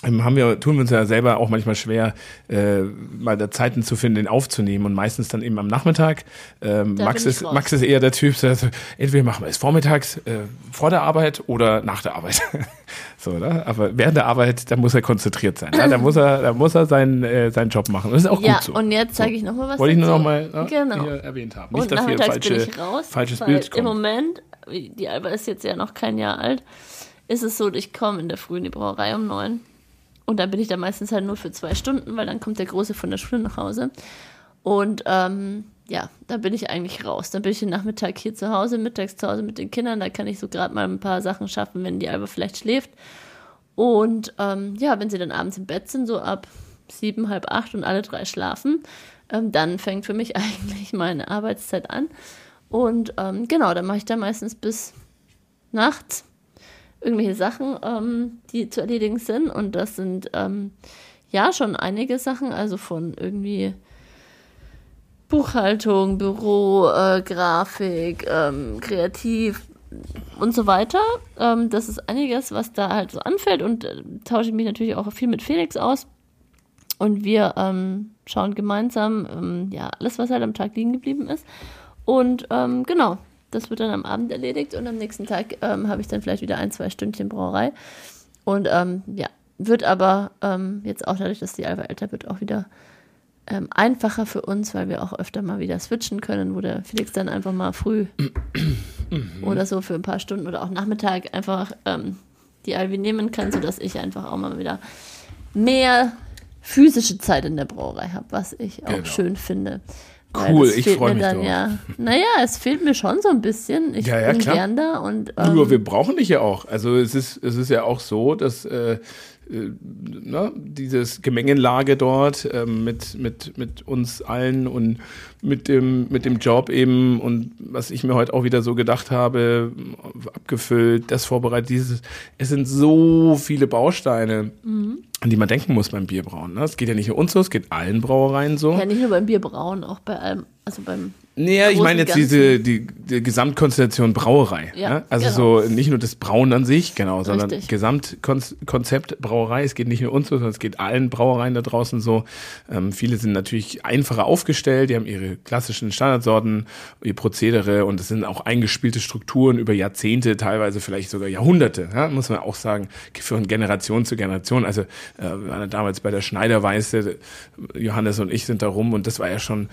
haben wir, tun wir uns ja selber auch manchmal schwer, äh, mal da Zeiten zu finden, den aufzunehmen und meistens dann eben am Nachmittag. Ähm, Max, ist, raus. Max ist eher der Typ, der so, entweder machen wir es vormittags äh, vor der Arbeit oder nach der Arbeit. so, oder? Aber während der Arbeit, da muss er konzentriert sein. Ja? Da muss er, da muss er seinen, äh, seinen Job machen. Das ist auch Ja, gut so. und jetzt zeige ich nochmal was Wollte ich nur dazu. noch mal ne, Genau. hier erwähnt haben. Und Nicht, dass hier nachmittags falsche, bin ich raus, falsches Bild im kommt. Moment, die Alba ist jetzt ja noch kein Jahr alt, ist es so, ich komme in der Früh in die Brauerei um neun und dann bin ich da meistens halt nur für zwei Stunden, weil dann kommt der Große von der Schule nach Hause und ähm, ja, da bin ich eigentlich raus. Dann bin ich den Nachmittag hier zu Hause, mittags zu Hause mit den Kindern, da kann ich so gerade mal ein paar Sachen schaffen, wenn die Alba vielleicht schläft und ähm, ja, wenn sie dann abends im Bett sind, so ab sieben, halb acht und alle drei schlafen, ähm, dann fängt für mich eigentlich meine Arbeitszeit an. Und ähm, genau, dann mache ich da meistens bis nachts irgendwelche Sachen, ähm, die zu erledigen sind. Und das sind ähm, ja schon einige Sachen, also von irgendwie Buchhaltung, Büro, äh, Grafik, ähm, Kreativ und so weiter. Ähm, das ist einiges, was da halt so anfällt und äh, tausche ich mich natürlich auch viel mit Felix aus. Und wir ähm, schauen gemeinsam, ähm, ja, alles, was halt am Tag liegen geblieben ist. Und genau, das wird dann am Abend erledigt und am nächsten Tag ähm, habe ich dann vielleicht wieder ein, zwei Stündchen Brauerei. Und ähm, ja, wird aber ähm, jetzt auch dadurch, dass die Alva älter wird, auch wieder ähm, einfacher für uns, weil wir auch öfter mal wieder switchen können, wo der Felix dann einfach mal früh oder so für ein paar Stunden oder auch Nachmittag einfach ähm, die Alvi nehmen kann, sodass ich einfach auch mal wieder mehr physische Zeit in der Brauerei habe, was ich auch Genau. schön finde. Cool, ich fehlt freu mir mich dann drauf. Ja, naja, es fehlt mir schon so ein bisschen. Ich Ja, ja, bin klar. gern da und ähm, Nur wir brauchen dich ja auch. Also es ist, es ist ja auch so, dass äh, ne, dieses Gemengenlage dort ähm, mit, mit, mit uns allen und mit dem, mit dem Job eben und was ich mir heute auch wieder so gedacht habe, abgefüllt, das vorbereitet, dieses, es sind so viele Bausteine, Mhm. an die man denken muss beim Bierbrauen. Ne? Es geht ja nicht nur uns so, es geht allen Brauereien so. ja nicht nur beim Bierbrauen, auch bei allem, also beim Naja, ich meine jetzt diese die, die Gesamtkonstellation Brauerei. Ja, ne? Also genau. so nicht nur das Brauen an sich, genau, sondern Richtig. Gesamtkonzept Brauerei. Es geht nicht nur uns so, sondern es geht allen Brauereien da draußen so. Ähm, viele sind natürlich einfacher aufgestellt, die haben ihre klassischen Standardsorten, ihr Prozedere und es sind auch eingespielte Strukturen über Jahrzehnte, teilweise vielleicht sogar Jahrhunderte, ja? muss man auch sagen, von Generation zu Generation. Also äh, wir waren damals bei der Schneiderweiße, Johannes und ich sind da rum und das war ja schon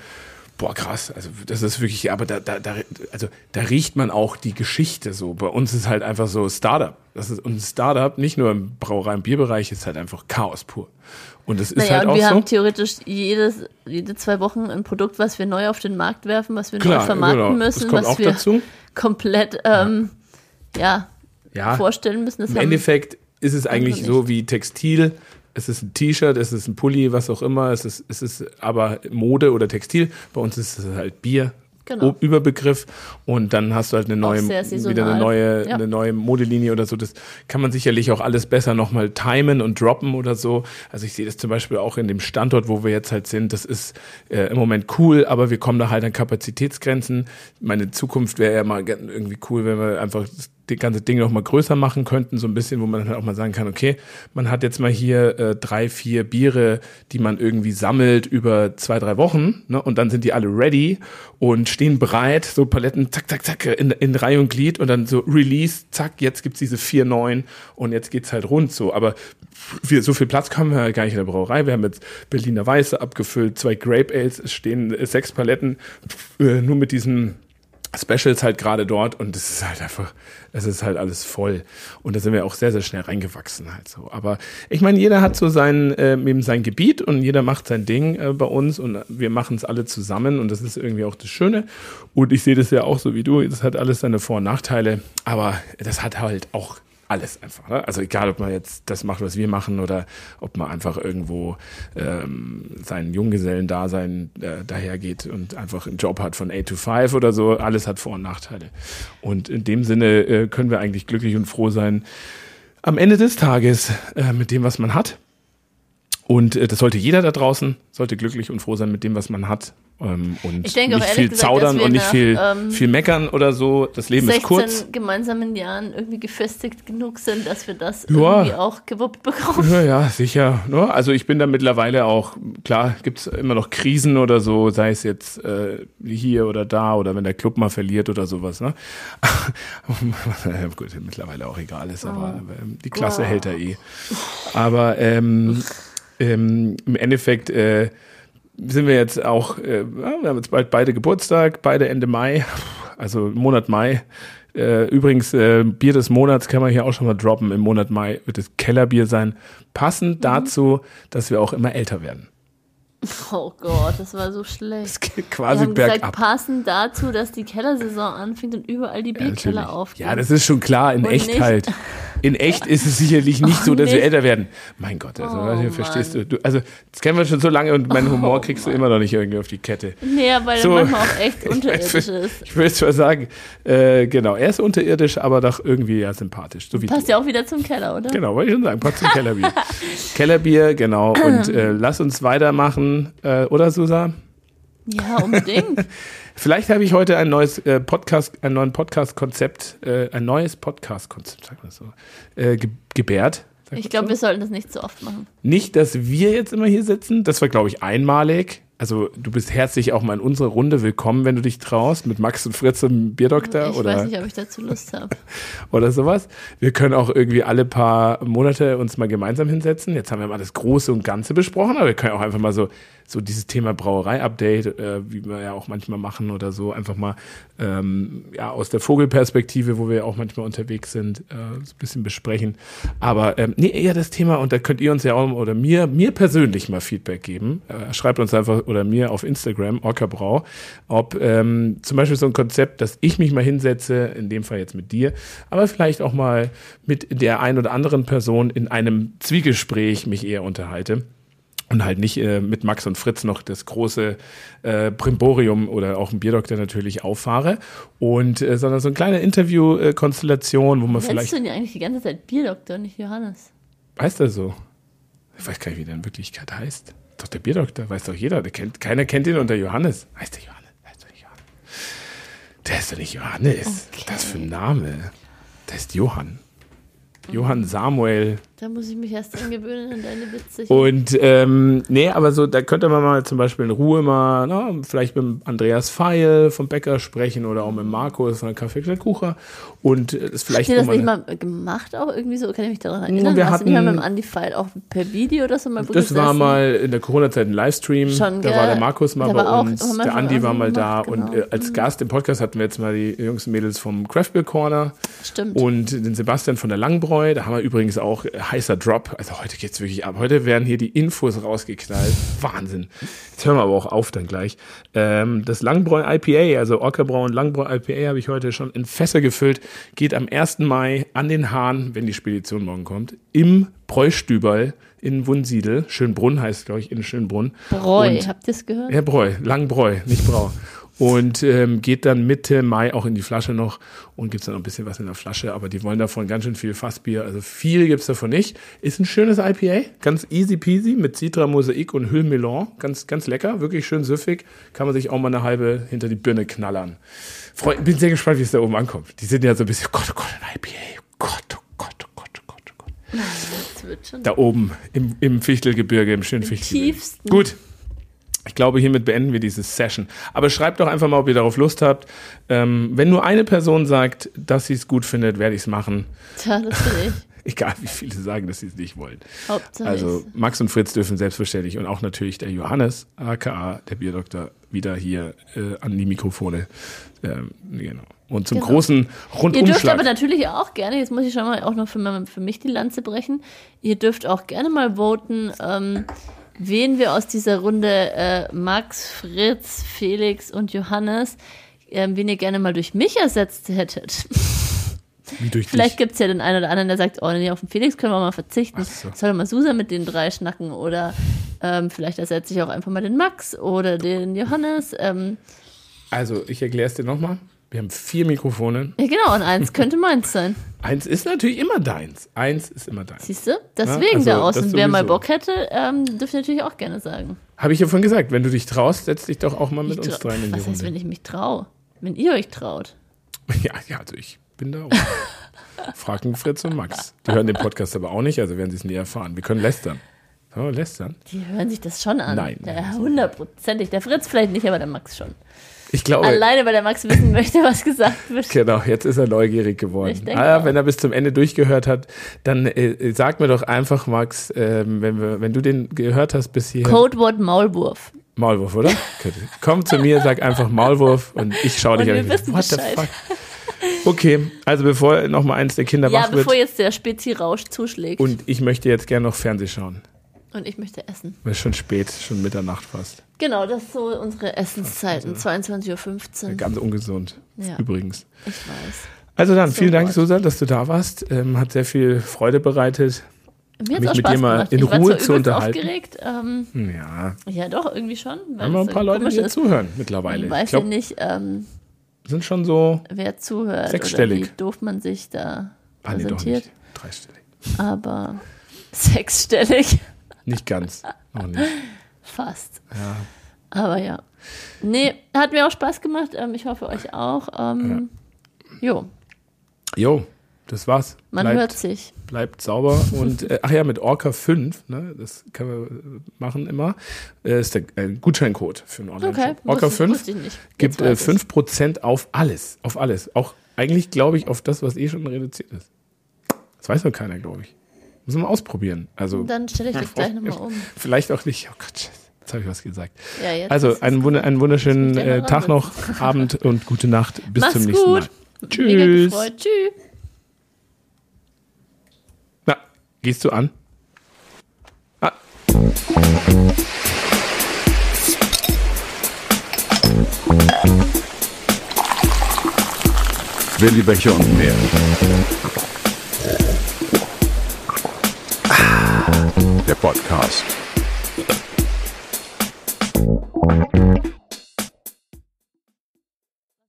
Boah, krass. Also das ist wirklich, aber da, da, da, also da riecht man auch die Geschichte so. Bei uns ist halt einfach so Startup. Das ist und Startup, nicht nur im Brauerei- und Bierbereich, ist halt einfach Chaos pur. Und es ist Naja, halt und auch wir so. haben theoretisch jedes, jede zwei Wochen ein Produkt, was wir neu auf den Markt werfen, was wir neu Klar, vermarkten genau. müssen, was wir dazu. komplett ähm, ja. Ja, vorstellen müssen. Das im Endeffekt ist es eigentlich so wie Textil. Es ist ein T-Shirt, es ist ein Pulli, was auch immer. Es ist, es ist aber Mode oder Textil. Bei uns ist es halt Bier, Genau. Überbegriff und dann hast du halt eine neue, wieder eine neue, Ja. eine neue Modelinie oder so. Das kann man sicherlich auch alles besser nochmal timen und droppen oder so. Also ich sehe das zum Beispiel auch in dem Standort, wo wir jetzt halt sind. Das ist äh, im Moment cool, aber wir kommen da halt an Kapazitätsgrenzen. Meine Zukunft wäre ja mal irgendwie cool, wenn wir einfach das die ganze Ding noch mal größer machen könnten, so ein bisschen, wo man dann halt auch mal sagen kann, okay, man hat jetzt mal hier äh, drei, vier Biere, die man irgendwie sammelt über zwei, drei Wochen, ne? und dann sind die alle ready und stehen bereit, so Paletten, zack, zack, zack, in, in Reihe und Glied und dann so Release, zack, jetzt gibt's diese vier neuen und jetzt geht's halt rund so. Aber wir, so viel Platz haben wir gar nicht in der Brauerei. Wir haben jetzt Berliner Weiße abgefüllt, zwei Grape Ales, es stehen sechs Paletten, äh, nur mit diesen Specials halt gerade dort und es ist halt einfach, es ist halt alles voll. Und da sind wir auch sehr, sehr schnell reingewachsen halt so. Aber ich meine, jeder hat so sein, äh, eben sein Gebiet und jeder macht sein Ding äh, bei uns und wir machen es alle zusammen und das ist irgendwie auch das Schöne. Und ich sehe das ja auch so wie du, das hat alles seine Vor- und Nachteile, aber das hat halt auch alles einfach. Ne? Also egal, ob man jetzt das macht, was wir machen, oder ob man einfach irgendwo ähm, seinen Junggesellendasein äh, dahergeht und einfach einen Job hat von 8 to 5 oder so. Alles hat Vor- und Nachteile. Und in dem Sinne äh, können wir eigentlich glücklich und froh sein am Ende des Tages äh, mit dem, was man hat. Und äh, das sollte jeder da draußen, sollte glücklich und froh sein mit dem, was man hat. Ähm, und Ich denke nicht viel gesagt, zaudern und nicht nach, viel, ähm, viel meckern oder so. Das Leben ist 16 kurz. gemeinsamen Jahren irgendwie gefestigt genug sind, dass wir das Ja. irgendwie auch gewuppt bekommen. Ja, ja, sicher. Ne? Also ich bin da mittlerweile auch, klar, gibt's immer noch Krisen oder so, sei es jetzt äh, hier oder da oder wenn der Club mal verliert oder sowas. Ne? Ja, Gut, mittlerweile auch egal ist, aber, aber ähm, die Klasse Oh. hält da eh. Aber ähm, ähm, im Endeffekt äh, sind wir jetzt auch, äh, wir haben jetzt bald beide Geburtstag, beide Ende Mai, also Monat Mai. Äh, übrigens, äh, Bier des Monats kann man hier auch schon mal droppen. Im Monat Mai wird es Kellerbier sein. Passend dazu, dass wir auch immer älter werden. Oh Gott, das war so schlecht. Es geht Wir quasi haben gesagt, bergab. passend dazu, dass die Kellersaison anfängt und überall die Ja, Bierkeller natürlich. aufgehen. ja, das ist schon klar, in Und echt nicht- halt. In echt ist es sicherlich nicht so, dass wir nicht. älter werden. Mein Gott, also, Oh, du, verstehst du, Mann. du. Also, das kennen wir schon so lange und meinen Humor Oh, kriegst du immer noch nicht irgendwie auf die Kette. Nee, weil So. er manchmal auch echt unterirdisch ist. Ich will zwar sagen, äh, genau, er ist unterirdisch, aber doch irgendwie ja sympathisch. So wie Passt du. ja auch wieder zum Keller, oder? Genau, wollte ich schon sagen, passt zum Kellerbier. Kellerbier, genau. Und äh, lass uns weitermachen, äh, oder Susa? Ja, unbedingt. Vielleicht habe ich heute ein neues äh, Podcast, ein neues Podcast-Konzept, äh, ein neues Podcast-Konzept, sagt man so, äh, ge gebärt. Ich glaube, so? wir sollten das nicht so oft machen. Nicht, dass wir jetzt immer hier sitzen. Das war, glaube ich, einmalig. Also du bist herzlich auch mal in unsere Runde willkommen, wenn du dich traust, mit Max und Fritz im Bierdoktor Ich oder, weiß nicht, ob ich dazu Lust habe. oder sowas. Wir können auch irgendwie alle paar Monate uns mal gemeinsam hinsetzen. Jetzt haben wir mal das Große und Ganze besprochen, aber wir können auch einfach mal so, so dieses Thema Brauerei-Update, äh, wie wir ja auch manchmal machen oder so, einfach mal ähm, ja, aus der Vogelperspektive, wo wir ja auch manchmal unterwegs sind, äh, so ein bisschen besprechen. Aber ähm, nee, eher das Thema, und da könnt ihr uns ja auch oder mir, mir persönlich mal Feedback geben. Äh, schreibt uns einfach oder mir auf Instagram, Orcabrau, ob ähm, zum Beispiel so ein Konzept, dass ich mich mal hinsetze, in dem Fall jetzt mit dir, aber vielleicht auch mal mit der ein oder anderen Person in einem Zwiegespräch mich eher unterhalte und halt nicht äh, mit Max und Fritz noch das große äh, Primborium oder auch ein Bierdoktor natürlich auffahre und äh, sondern so eine kleine Interview-Konstellation, wo man Nennst vielleicht du ja eigentlich die ganze Zeit Bierdoktor, nicht Johannes? heißt er so. Ich weiß gar nicht, wie der in Wirklichkeit heißt. Doch der Bierdoktor, weiß doch jeder. Der kennt, keiner kennt ihn unter Johannes. Heißt der Johannes? Heißt der Johannes? Der ist doch nicht Johannes. Okay. Das ist für ein Name. Der ist Johann. Johann Samuel Da muss ich mich erst dran gewöhnen an deine Witze. Und ähm, nee, aber so, da könnte man mal zum Beispiel in Ruhe mal, na, vielleicht mit Andreas Feil vom Bäcker sprechen oder auch mit Markus von der Café Kucher und äh, das vielleicht Habt ihr das nicht mal, gemacht auch irgendwie so? Kann ich mich daran erinnern? wir Hast du nicht mal hatten- mit dem Andi Feil auch per Video oder so mal das war mal in der Corona-Zeit ein Livestream. Schon, da war der Markus mal bei auch- uns, der Andi war mal da gemacht, und genau. äh, als Gast im Podcast hatten wir jetzt mal die Jungs und Mädels vom Craft Beer Corner Stimmt. und den Sebastian von der Langbräu. Da haben wir übrigens auch äh, heißer Drop. Also heute geht's wirklich ab. Heute werden hier die Infos rausgeknallt. Wahnsinn. Jetzt hören wir aber auch auf dann gleich. Ähm, das Langbräu IPA, also Ockerbrau und Langbräu IPA, habe ich heute schon in Fässer gefüllt. Geht am 1. Mai an den Hahn, wenn die Spedition morgen kommt, im Bräustüberl in Wunsiedel. Schönbrunn heißt, glaube ich, in Schönbrunn. Bräu, Und- habt ihr es gehört? ja, Bräu, Langbräu, nicht Brau. Und ähm, geht dann Mitte Mai auch in die Flasche noch und gibt's dann noch ein bisschen was in der Flasche, aber die wollen davon ganz schön viel Fassbier, also viel gibt's davon nicht. Ist ein schönes IPA, ganz easy peasy mit Citra Mosaik und Hüllmelon, ganz ganz lecker, wirklich schön süffig, kann man sich auch mal eine halbe hinter die Birne knallern. Freu, bin sehr gespannt, wie es da oben ankommt. Die sind ja so ein bisschen, Gott, oh Gott, ein IPA, oh Gott, oh Gott, oh Gott, oh Gott, oh Gott. Das wird schon. Da oben im, im Fichtelgebirge, im schönen Fichtelgebirge. tiefsten. Gut. Ich glaube, hiermit beenden wir diese Session. Aber schreibt doch einfach mal, ob ihr darauf Lust habt. Ähm, wenn nur eine Person sagt, dass sie es gut findet, werde ich es machen. Tja, das bin ich. Egal, wie viele sagen, dass sie es nicht wollen. Hauptsache Also Max und Fritz dürfen selbstverständlich und auch natürlich der Johannes, aka der Bierdoktor, wieder hier äh, an die Mikrofone. Ähm, genau. Und zum Genau. großen Ihr dürft Rundumschlag. aber natürlich auch gerne, jetzt muss ich schon mal auch noch für, für mich die Lanze brechen, ihr dürft auch gerne mal voten, ähm, wen wir aus dieser Runde äh, Max, Fritz, Felix und Johannes, ähm, wen ihr gerne mal durch mich ersetzt hättet. wie durch Vielleicht gibt es ja den einen oder anderen, der sagt, oh nee, auf den Felix können wir mal verzichten. So. Soll mal Susa mit den drei schnacken oder ähm, vielleicht ersetze ich auch einfach mal den Max oder den Johannes. Ähm, Also, ich erkläre es dir nochmal. Wir haben vier Mikrofone. ja genau, und eins könnte meins sein. Eins ist natürlich immer deins. Eins ist immer deins. Siehst du? Deswegen also da außen. Wer mal. Bock hätte, ähm, dürft ihr natürlich auch gerne sagen. Habe ich ja vorhin gesagt, wenn du dich traust, setz dich doch auch mal mit uns dreien in die Was heißt, wenn Runde. ich mich traue? Wenn ihr euch traut. Ja, ja, also ich bin da auch. Fragen Fritz und Max. Die hören den Podcast aber auch nicht, also werden sie es nie erfahren. Wir können lästern. Wir lästern? Die hören sich das schon an. Nein. Hundertprozentig. Der Fritz vielleicht nicht, aber der Max schon. Ich glaube, Alleine, weil der Max wissen möchte, was gesagt wird. genau, jetzt ist er neugierig geworden. Ich denke Ah, wenn er bis zum Ende durchgehört hat, dann äh, sag mir doch einfach, Max, ähm, wenn, wir, wenn du den gehört hast bis hierhin. Codewort Maulwurf. Maulwurf, oder? Komm zu mir, sag einfach Maulwurf und ich schaue dich an. What the Bescheid. fuck? Okay, also bevor noch mal eins der Kinder Ja, wach wird bevor jetzt der Spezi-Rausch zuschlägt. Und, und ich möchte jetzt gerne noch Fernseh schauen. Ich möchte essen. Es ist schon spät, schon Mitternacht fast. Genau, das ist so unsere Essenszeiten. 22.15 Uhr. Ganz ungesund, Ja. übrigens. Ich weiß. Also dann, So vielen Dank, what? Susan, dass du da warst. Ähm, hat sehr viel Freude bereitet. Mir Mich mit dir mal in Ruhe zu unterhalten. aufgeregt. Ähm, Ja, ja, doch, irgendwie schon. Haben wir ein paar Leute, die ist. zuhören mittlerweile. Ich weiß Ich glaube, ja nicht, ähm, sind schon so, wer zuhört Sechsstellig. wie doof man sich da ah, nee, doch präsentiert. nicht, dreistellig. Aber sechsstellig, Nicht ganz, noch nicht. fast. Ja. Aber ja. Nee, hat mir auch Spaß gemacht. Ähm, ich hoffe euch auch. Ähm, Jo, Jo, das war's. man Bleibt- hört sich. bleibt sauber und äh, ach ja, mit Orca 5, ne, das können wir äh, machen immer, äh, ist der äh, Gutscheincode für einen Okay, Online-Shop. Orca wusste, 5 wusste gibt äh, weiß ich's. 5% auf alles, auf alles. Auch eigentlich, glaube ich, auf das, was eh schon reduziert ist. Das weiß noch keiner, glaube ich. Müssen wir mal ausprobieren. Also Dann stelle ich das gleich nochmal um. vielleicht auch nicht. Oh Gott, jetzt habe ich was gesagt. Ja, jetzt Also einen, wunder, einen wunderschönen äh, Tag noch, Abend und gute Nacht. Bis Mach's zum nächsten gut. Mal. Tschüss. Tschüss. Na, gehst du an? Ah, Willi Becher und mehr. der Podcast.